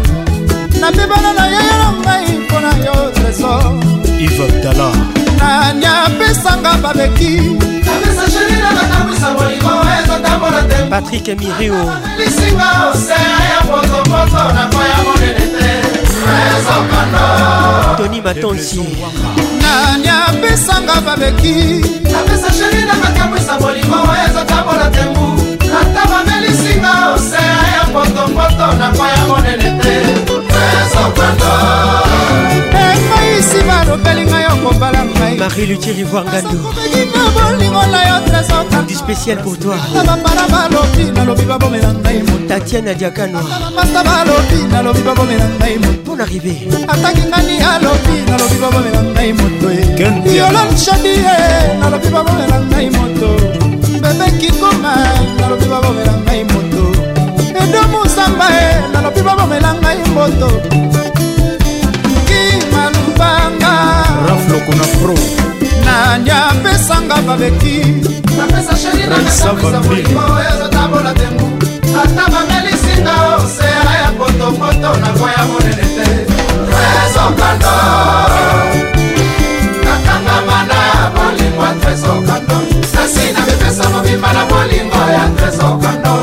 napebana na yeyo na ngai mpo na yo tresor ive abdallah nani apesanga babeki patrik mirio lisinga osera ya potopoto nakoya monene te tony matonsi nani apesanga babeki apesa sheri na makamwisa molimo oyo ezotambola tembu ata bamelisinga osea ya potopoto na koya monene te ezokando bisi balobeli ngai okobala ngai-marie lutier ivoire ngandoobekina bolingo na yo tresokadi spécial pour toi bapara balobi nalobi babomela ngai tatiana diakanoamasta balobi nalobi babomela ngai mpon arrivé atangi ngani alobi nalobi babomela ngai moto yolonshadi nalobi babomela ngai moto bebekikoma nalobi babomela ngai moto edomusamba nalobi babomela ngai moto banga raflokuna pro nani apesanga babeki ezatambola tembu ata bamelisinga osera ya potopoto nakoya monene te tresokando nakangama na molingwa tresokando nasi na mipesa mobimba na molingwa ya tresokando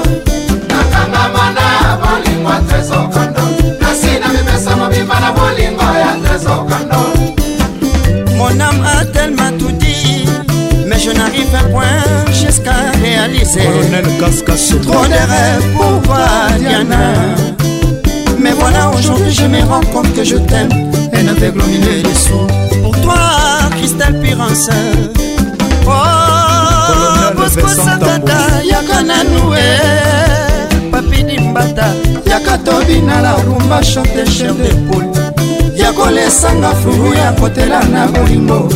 nakangama na molingwa tresokando nasi na mipesa mobimba na molingwa ya tresokando qui fait point jusqu'à réaliser Trop de rêves pour voir Diana Mais voilà aujourd'hui je me rends compte que je t'aime Et ne vais glominer les sous Pour toi Christelle Pirance Oh Bosco Sakata yaka nanoue Papi Dimbata yaka Tobi na la rumba chante chef de poule kolesanga fulu ya kotela na bolingo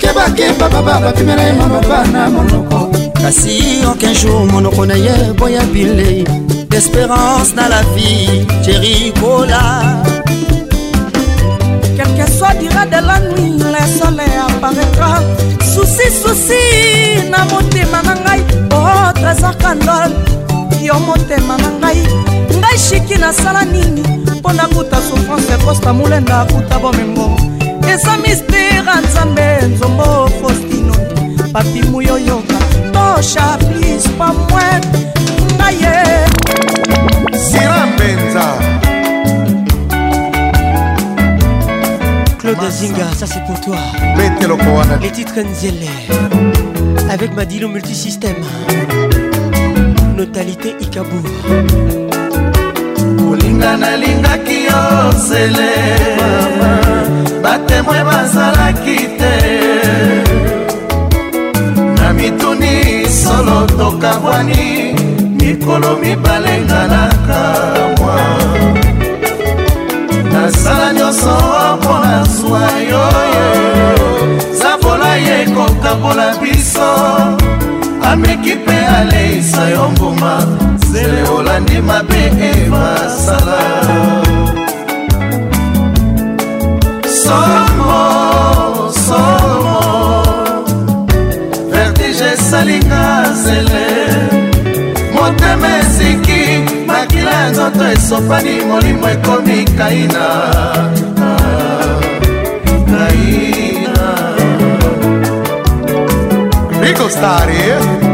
kebakeba baba bapimela ye maloba na monoko kasi aucun jour monoko na ye boya bile d'espérance na la vie jerikola quelque soit dira de la nuit le soleil apparaîtra susi susi na motema na ngai o trésor candol yo motema na ngai ngai shiki nasala nini mpo na nguta souffrance ya kosta molenda akuta bomengo eza mistera nzambe nzombo faustino papi muyoyoka tosha plis pa mwen ngaye sira mpenza Claude Zinga, ça c'est pour toi. Les titres Nzele avec Madilo Multisystème. Notalité Ikabou. kolinga nalingaki yo zele batemoin bazalaki te na mituni solo tokabwani mikolo mibale ngalaka mwa nasala nyonso mpona zwa yo zabola ye kokabola biso ameki mpe aleisa yo mbuma sele olandi mabe e masala somo somo vertige esalinga zele motema eziki makila ya nzoto esopani molimo ekomi kaina kaina bikostari eh?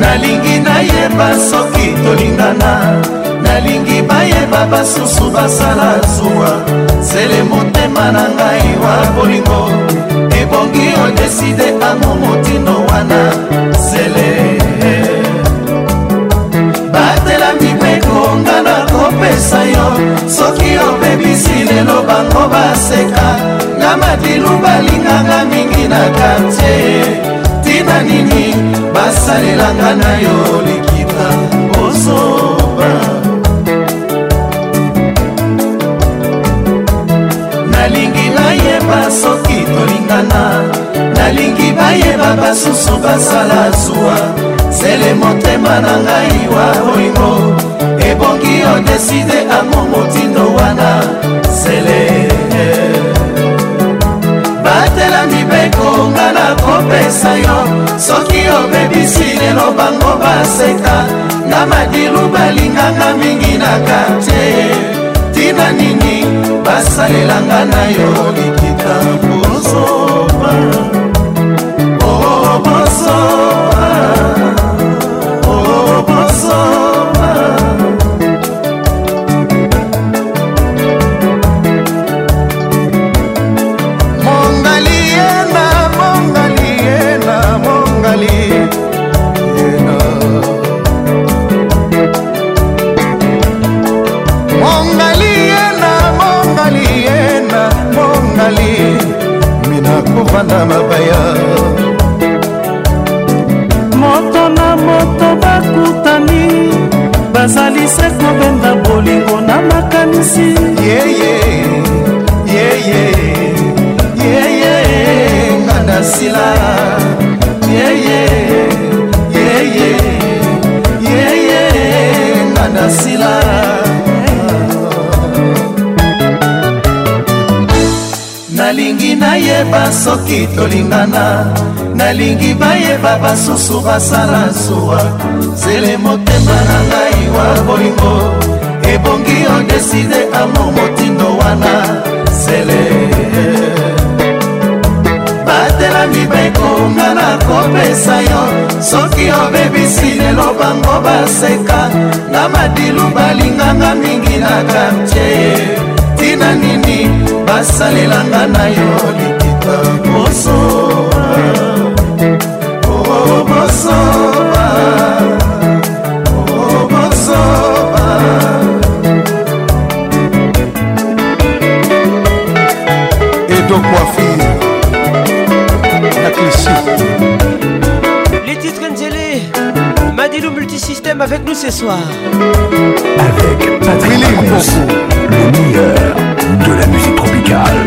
nalingi nayeba soki tolingana nalingi bayeba basusu basala zuwa sele motema na ngai wa bolingo ebongi odeside ango motino wana sele batela mibeko nga na kopesa yo soki opebisi lelo bango baseka nga madilu balinganga mingi na kartier bayeba nini basalelanga na yo likita ozoba nalingi bayeba soki tolingana nalingi bayeba basusu basala zuwa zele motema na ngai wa olingo ebongi odeside amo motindo wana zele eh. batelami bekonga na nakopesa yo soki obebisi lelo bango baseka nga madilu balinganga mingi na karte tina nini basalelanga na yo likita kozoba kovanda mabaya moto na moto bakutani bazali se kobenda bolingo na makanisi yeye yeah, yeah. bayeba soki tolingana nalingi bayeba basusu basala nsuwa zele motema na ngai wa bolingo ebongi odeside amour motindo wana zele batelami bekonga na kopesa yo soki obebisi lelo bango baseka na madilu balinganga mingi na kartier na nini basalelanga na yo likita bosoba oo oh, oh, oh, bosoba oo bosoba edokwafir na krisi Le Multisystème avec nous ce soir. Avec Patrick le meilleur de la musique tropicale.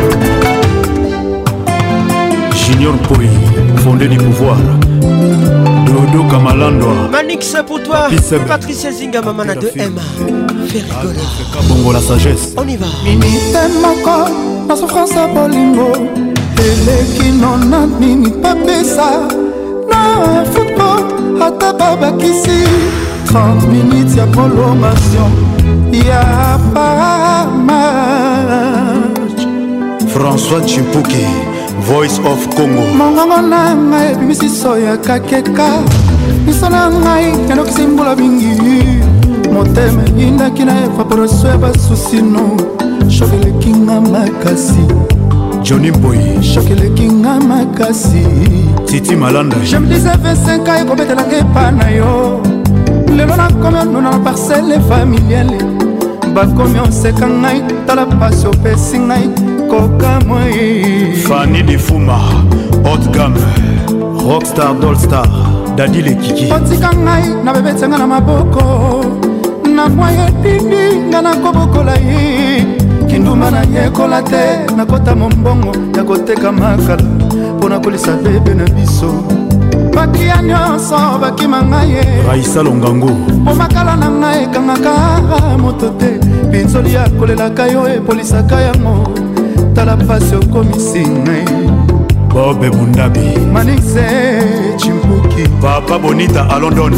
Junior Poi, fondé du pouvoir. Dodo Kamalando Manix pour toi. Patricia Zinga, maman de Emma. Fais rigoler. sagesse. On y va. ata babakisi 30 minutes ya prolongation ya pamarge françois chipuki voice of congo mongongo na ngai ebimisiso ya kakeka miso na ngai yandokisi mbula mingi motema eyindaki na evaporation ya basusino shovelekinga makasi johnny boy shokeleki nga makasi titi malanda jemdisa 25 a ekobetelanga epa na yo lelo nakomi onuna na parcele familiale bakomi oseka ngai tala pasi opesi ngai kokamwi fani difuma otgam rockstar dolstar dadi lekiki otika ngai na bebetianga na maboko na mwa yetindi nga nakobokola ye kindumba nanyekola te nakota mombongo ya koteka makala mpo na kolisa bebe na biso bakia nyonso bakima ngai ye raisa longango mpo makala na ngai ekangaka moto te binzoli ya kolelaka yo epolisaka yango tala mpasi okomisi ngai bobe mundabi manise chimbuki papa bonita alondon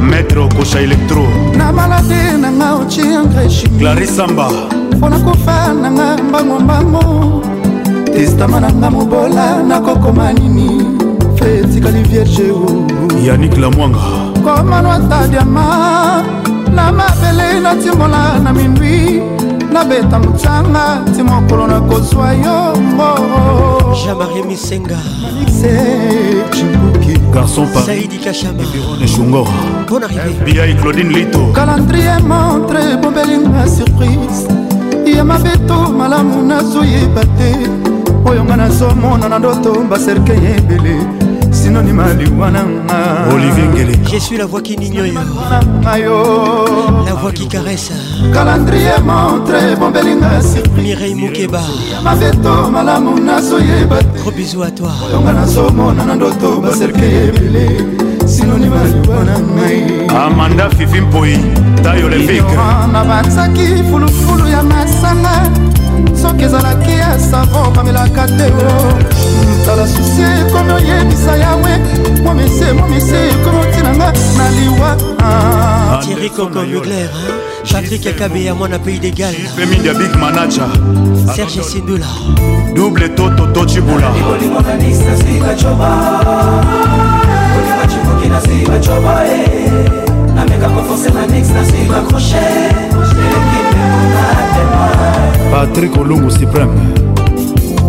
maître okosha elektro na malade nanga otiangreshi clarisamba mpona kofa nanga mbangombango testama nanga mobola nakokoma nini fe etikali vierge yanik lamwanga komanwata diama na mabele natimbola na mindwi nabeta mocanga ti mokolo nakozwa yo mbo jamari misenga garçon parisjungorabia et claudine lito calendrier montre ebombelina surprise ya mabeto malamu nazoyeba te oyo nga nazomona na ndoto baserke ebele sinonima liwa nanga olivier ngele je suis la voix qui nignoyonanga yo la voix qui caresse calendrier montre bombelinga surpri mireille mokeba mabeto malamu nazoyeba te gros bisou à toi oyonga nazomona na ndoto baserke ebele sinonima liwa na ngai amanda fifi mpoi tayo levike na batsaki fulufulu ya masanga soki ezalaki ya savon bamelaka te tala susi ekomi oyebisa yawe momise momise ekomi otinanga na liwa ah. tieri koko mugler patrik akabeya mwana pays de galpemida big manaja serge sindula double toto tocibula eh. eh, patrik olungu supreme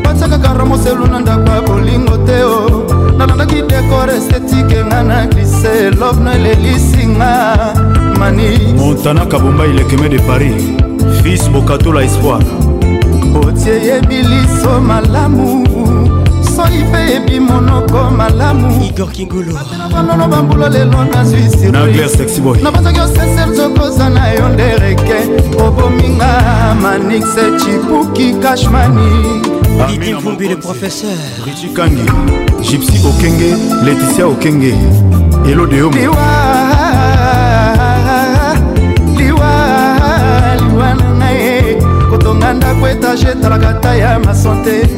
batyakaka ramoselu na ndako ya bolingo te o nalandaki dekor estetike nga na glise lobno elelisinga mani montana kabomba ilekeme de paris fils bokatola espoir otie yebi liso malamu soi mpe yebi monoko malamu igorkingolobanolo bambula lelo nazwi sirnabanzaki osesel zokoza na yo ndereke obominga manixe chipuki kashmani Didi Vumbi le professeur Richie Kangi Gypsy Okenge Laetitia Okenge Elo de Homo Liwa Liwa Liwa nanga ye kotonga ndako etage etalaka ta ya masante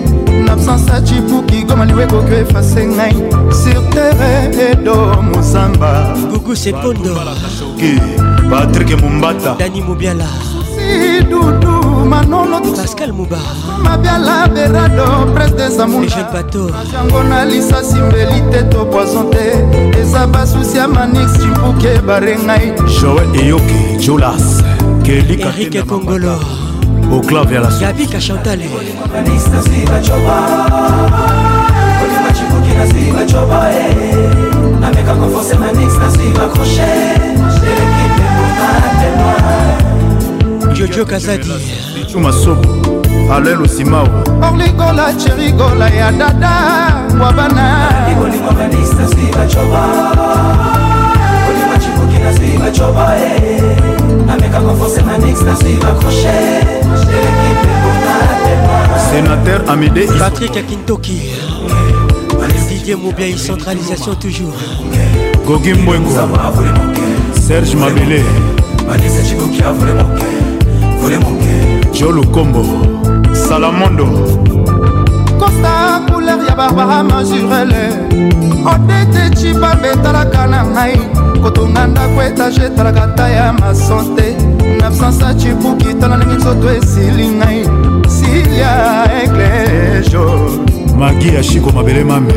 l'absence ya cipuki goma liwa ekoki efase ngai sur terre edo mozamba gugu sepondo patrik mombata dani mobiala si dudu manolopascal mobarmabiala berado pretesamunaango na lisasi mbeli te to poison te eza basusi ya manix cimbuke barengai joel eyoki jolas kelikaerike kongolo oclave yalagabika chantale amekako force manix nasiva crochet jojo kazadi sumasobo alain losimao orligola cherigola ya dada wabana sénateur amédé patrick akintoki didier mobiai centralisation toujours gogi mbwengo serge mabele jo lukombo salamondo kosta couleur ya barbara majurele odete cibambe etalaka na ngai kotonga ndako etage etalaka ta ya masante na absence acibuki tala ndenge nzoto esili ngai silia eklejo magi ya shiko mabele mame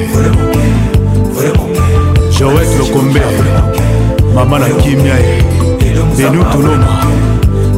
joet lokombe mama na kimia ye benu tunoma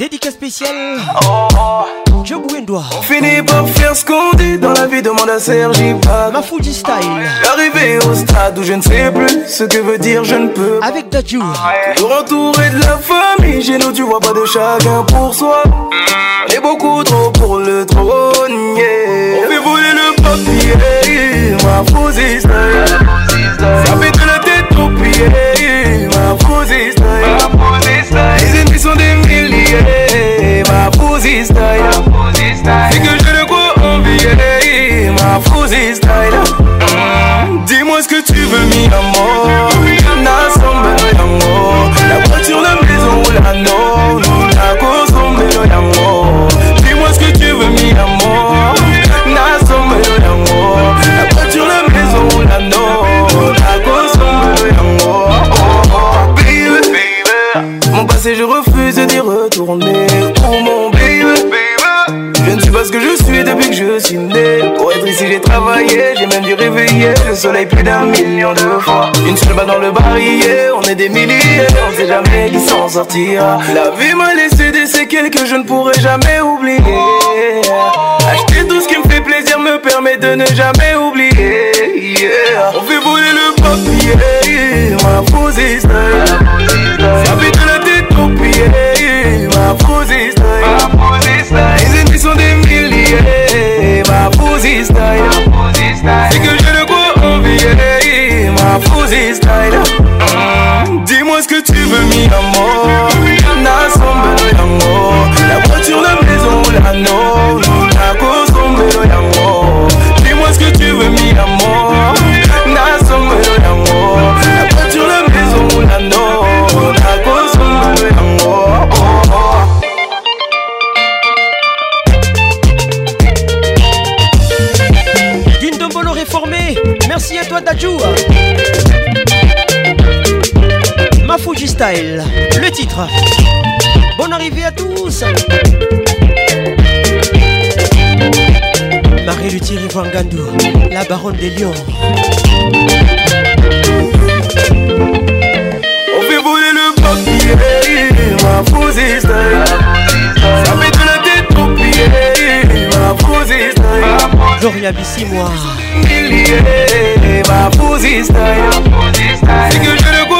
Dédicace spéciale. Oh, oh. Joe doigt On finit par faire ce qu'on dit dans la vie, demande à Sergi Pad. Ma Fuji style. Arrivé au stade où je ne sais plus ce que veut dire je ne peux. Avec Dadju. Toujours entouré de la famille, j'ai nous tu vois pas de chacun pour soi. On beaucoup trop pour le trône, On fait voler le papier, ma Fuji style. Ça fait que la tête trop pliée ma Fuji style envie, ma fousie style. C'est que j'ai de quoi envie, eh, ma fousie style. Dis-moi ce que tu veux, mi amour. Nasombe no yango. La voiture, la maison ou la non. La kosombe no yango. Dis-moi ce que tu veux, mi amour. Nasombe no yango. La voiture, la maison ou la non. La kosombe no Oh Baby, baby. Mon passé, je refais. Et d'y retourner. pour oh mon baby, je ne suis pas ce que je suis depuis que je suis né. Pour être ici, j'ai travaillé, j'ai même dû réveiller le soleil plus d'un million de fois. Une seule balle dans le barillet, on est des milliers, on sait jamais qui s'en sortira. La vie m'a laissé des séquelles que je ne pourrai jamais oublier. Acheter tout ce qui me fait plaisir me permet de ne jamais oublier. On fait voler le papier, ma position. Hey, my Fuzzy style. My Fuzzy style. Isn't this on the millier? My Fuzzy style. My Fuzzy style. C'est que je le crois envier. Ma Fuzzy style. Mmh. Dis-moi ce que tu veux, mi amour. N'assemble l'amour. La voiture, la maison, l'anneau. Style, le titre. Bonne arrivée à tous. Marie Luthier gandou la baronne des lions. On fait voler le papier, ma fausse style. Ça fait de la tête au pied, ma fausse style. Gloria moi. Ma fausse style. C'est que je le goûte.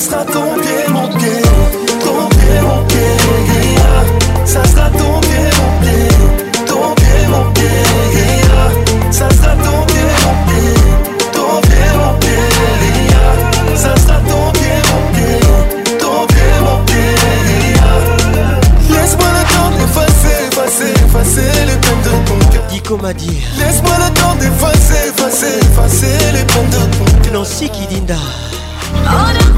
ça sera ton pied, mon pied, ton pied, mon pied, ça sera ton pied, mon pied, ton pied, mon pied, ça sera ton pied, mon pied, ton pied, mon pied, ça sera ton pied, mon pied, ton pied, mon pied, laisse-moi le temps d'effacer, effacer, effacer les peines de ton cœur. Dico m'a dit, laisse-moi le temps d'effacer, effacer, effacer les peines de ton cœur. Nancy Kidinda. Oh,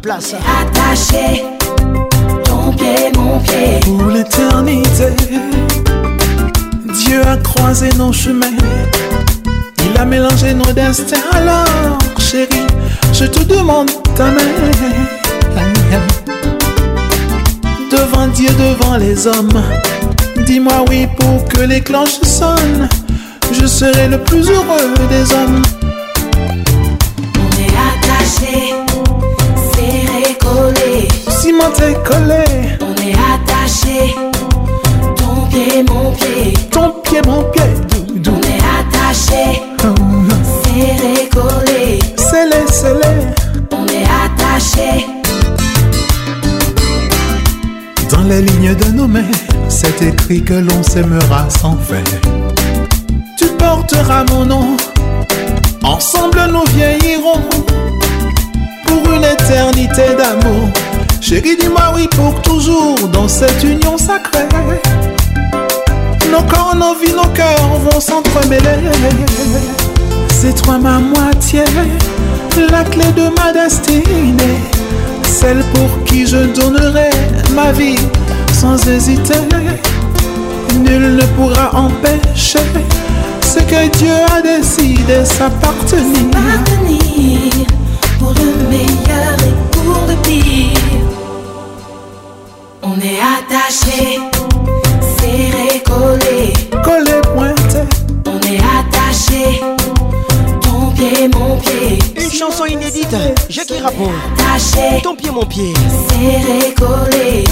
place. Attaché, ton pied, mon pied. Pour l'éternité, Dieu a croisé nos chemins. Il a mélangé nos destins. Alors, chérie, je te demande ta main. Devant Dieu, devant les hommes. Dis-moi oui pour que les cloches sonnent. Je serai le plus heureux des hommes. C'est collé. On est attaché. Ton pied, mon pied. Ton pied, mon pied. On est attaché. Oh, c'est c'est C'est Scellé, scellé. On est attaché. Dans les lignes de nos mains, c'est écrit que l'on s'aimera sans fin. Tu porteras mon nom. Ensemble nous vieillirons pour une éternité d'amour. Chérie, dis-moi oui pour toujours dans cette union sacrée. Nos corps, nos vies, nos cœurs vont s'entremêler. C'est toi ma moitié, la clé de ma destinée. Celle pour qui je donnerai ma vie sans hésiter. Nul ne pourra empêcher ce que Dieu a décidé s'appartenir. pour le meilleur et pour le pire attaché, serré, collé. Collé, pointé. On est attaché, ton pied, mon pied. Une chanson inédite, je Rapon. Attaché, ton pied, mon pied. Serré, collé.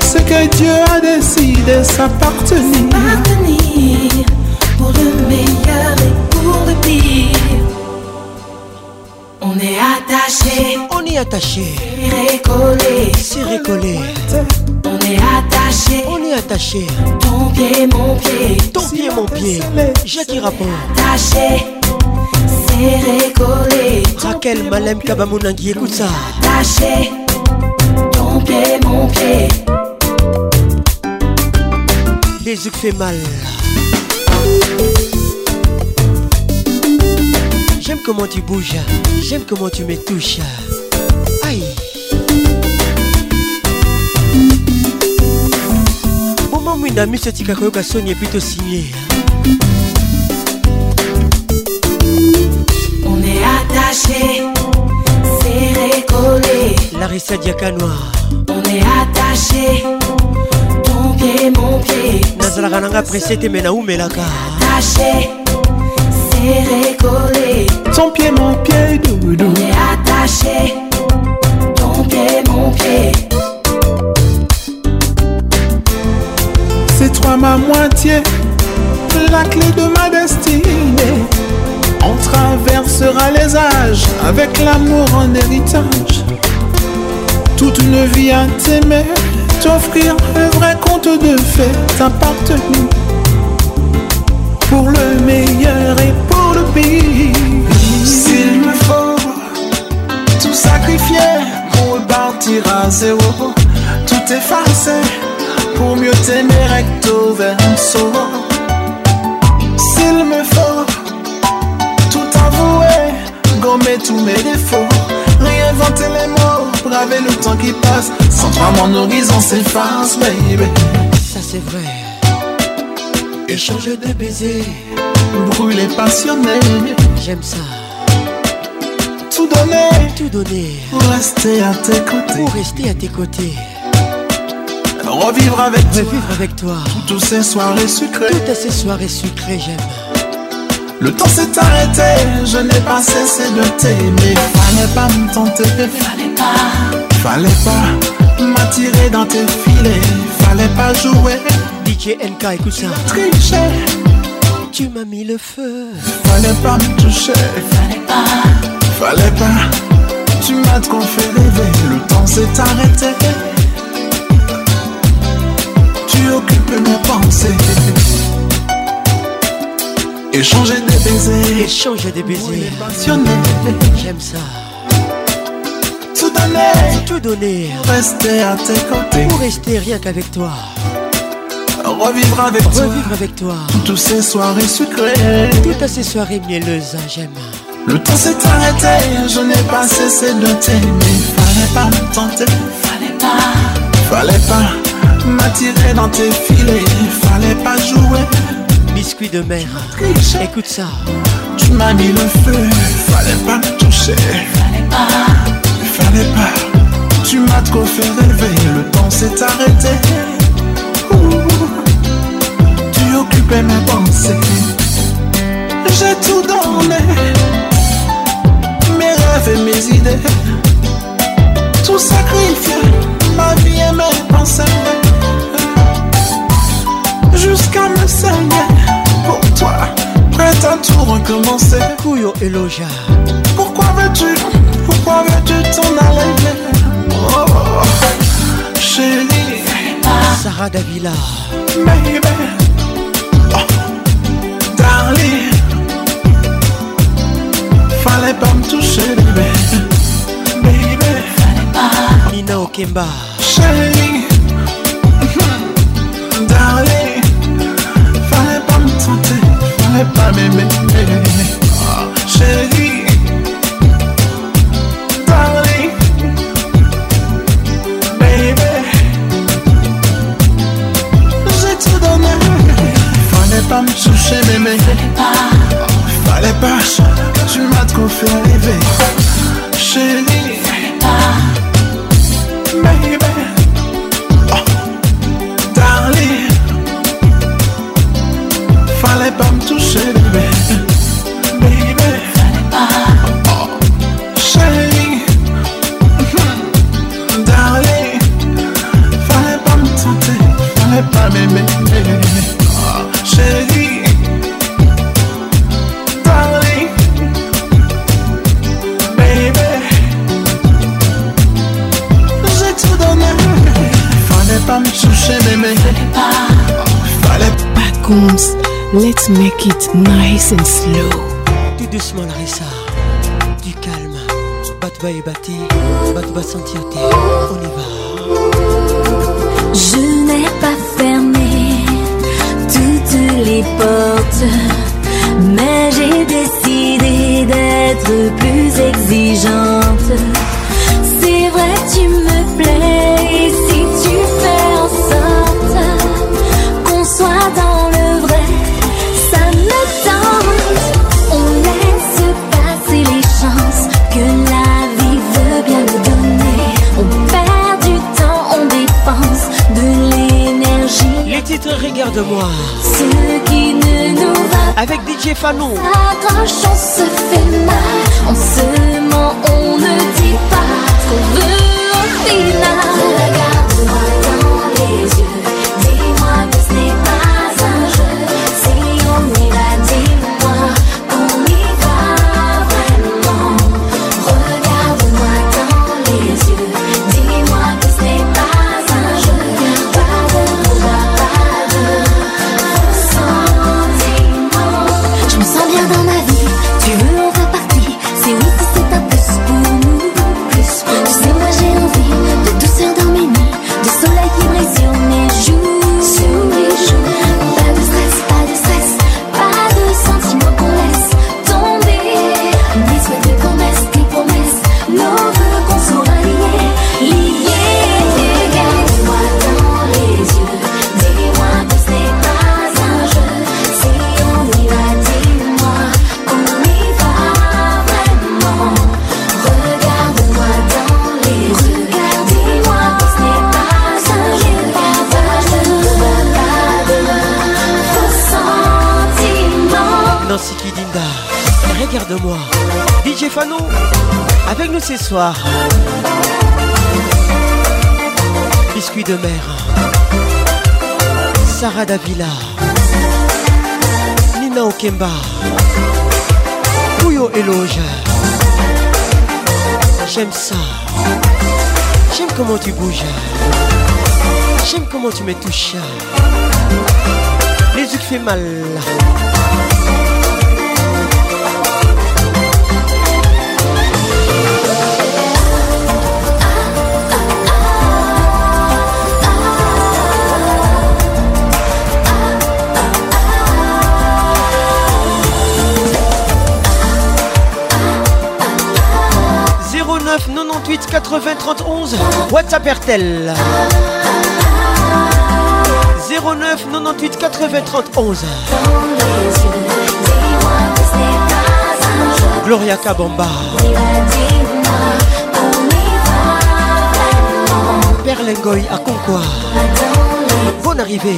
Ce que Dieu a décidé s'appartenir. Ton pied, mon pied. Ton pied, mon pied. J'ai qui rapport. Taché. Serré, collé. Raquel, Malem, Kabamounangui, écoute ça. Taché. Ton pied, mon pied. Les yeux fait mal. J'aime comment tu bouges, j'aime comment tu me touches. Aïe. mama mwinda koyoka soni On est attaché, serré collé. Larissa Diakanoa. On est attaché, ton pied, mon pied. nazalaka nanga presse te me attaché, serré collé. Ton pied, mon pied, doudou. On est attaché, ton pied, mon pied. toi ma moitié, la clé de ma destinée. On traversera les âges avec l'amour en héritage. Toute une vie à t'aimer, t'offrir un vrai conte de fées, T'appartenir Pour le meilleur et pour le pire. S'il me faut tout sacrifier pour repartira à zéro, tout effacer pour mieux t'aimer recto verso. S'il me faut tout avouer, gommer tous mes défauts, réinventer les mots, braver le temps qui passe. Sans pas mon horizon s'efface, baby. Ça c'est vrai. Échanger de baisers, brûler passionné. J'aime ça. Tout donner, tout donner. Pour rester à tes côtés. Pour rester à tes côtés revivre avec toi. avec toi. Toutes ces soirées sucrées. Toutes ces soirées sucrées, j'aime. Le temps s'est arrêté, je n'ai pas cessé de t'aimer. Fallait pas me tenter, fallait pas. Fallait pas m'attirer dans tes filets, fallait pas jouer. DJ NK, écoute ça. Tricher. Tu m'as mis le feu. Fallait pas me toucher, fallait pas. Fallait pas. Tu m'as trop fait rêver, le temps s'est arrêté occupe mes pensées. Échanger des baisers. Échanger des baisers. Passionné. J'aime ça. Tout donner. Tout donner. Rester à tes côtés. Pour rester rien qu'avec toi. Revivre avec toi. Revivre avec toi. Toutes ces soirées sucrées. Toutes ces soirées mielleuses, hein, j'aime. Le temps s'est arrêté, je n'ai pas cessé de t'aimer. Fallait pas me tenter. Fallait pas. Fallait pas m'attirer dans tes filets, Il fallait pas jouer. Biscuit de mer, écoute ça. Tu m'as mis le feu, fallait pas me toucher. Fallait pas, fallait pas. Tu m'as trop fait rêver, le temps s'est arrêté. Tu occupais mes pensées. J'ai tout donné, mes rêves et mes idées. Tout sacrifié, ma vie et mes pensées jusqu'à me saigner. Pour toi, prête à tout recommencer. et Eloja. Pourquoi veux-tu, pourquoi veux-tu t'en aller? Oh, chérie. Sarah Davila. Baby. Oh, darling. Fallait pas me toucher, Baby Baby. Nina Okemba. Chérie. pas m'aimer. Oh, chérie, darling, baby, j'ai tout donné. Fallait pas me toucher, M'aimer Fallait pas, tu m'as trop fait rêver. Chérie. make it nice and slow. Tout doucement, Larissa. Du calme. Batba et batté. Batba santiaté. On y va. Je n'ai pas fermé toutes les portes. Mais j'ai décidé d'être plus exigeante. regarde-moi. Ce qui ne nous va Avec DJ Fanon. Quand on se fait mal, on se ment, on ne dit pas ce qu'on veut au final. Biscuit de mer. Sarah Davila. Nina Okemba. Puyo Eloge. J'aime ça. J'aime comment tu bouges. J'aime comment tu me touches. Les yeux fait mal. 98 80 31 WhatsApp Pertel 09 98 80 31 Gloria Kabamba Perlingoy à Concois Bonne arrivée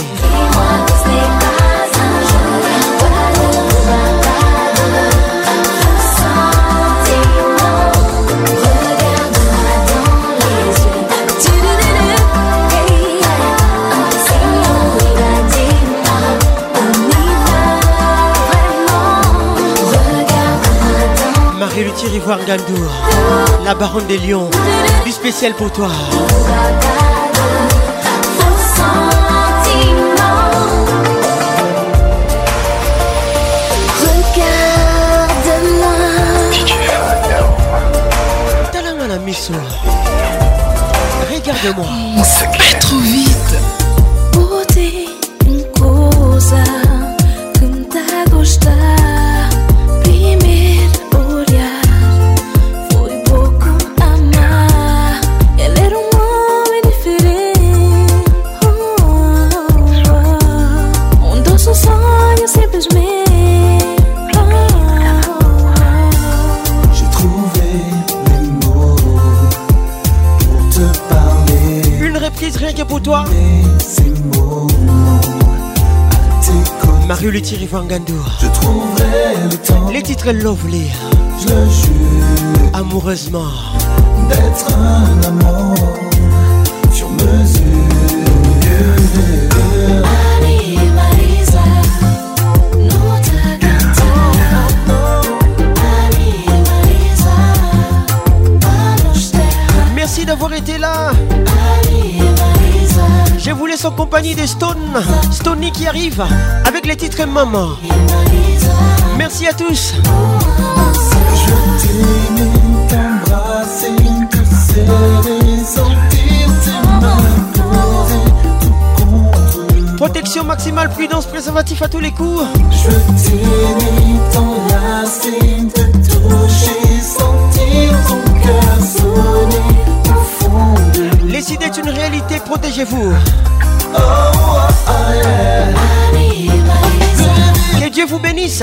tirer Rivoire Gandour, la baronne des lions, du spécial pour toi. Regarde-moi. Regarde-moi. Thierry Fangandour. Je trouverai le temps. Les titres Lovely. Je jure. Amoureusement. D'être un amour. compagnie des Stone, Stoney qui arrive avec les titres Maman. Merci à tous. Protection maximale, prudence, préservatif à tous les coups. Je sentir ton cœur vous une réalité, protégez-vous. Que Dieu vous bénisse.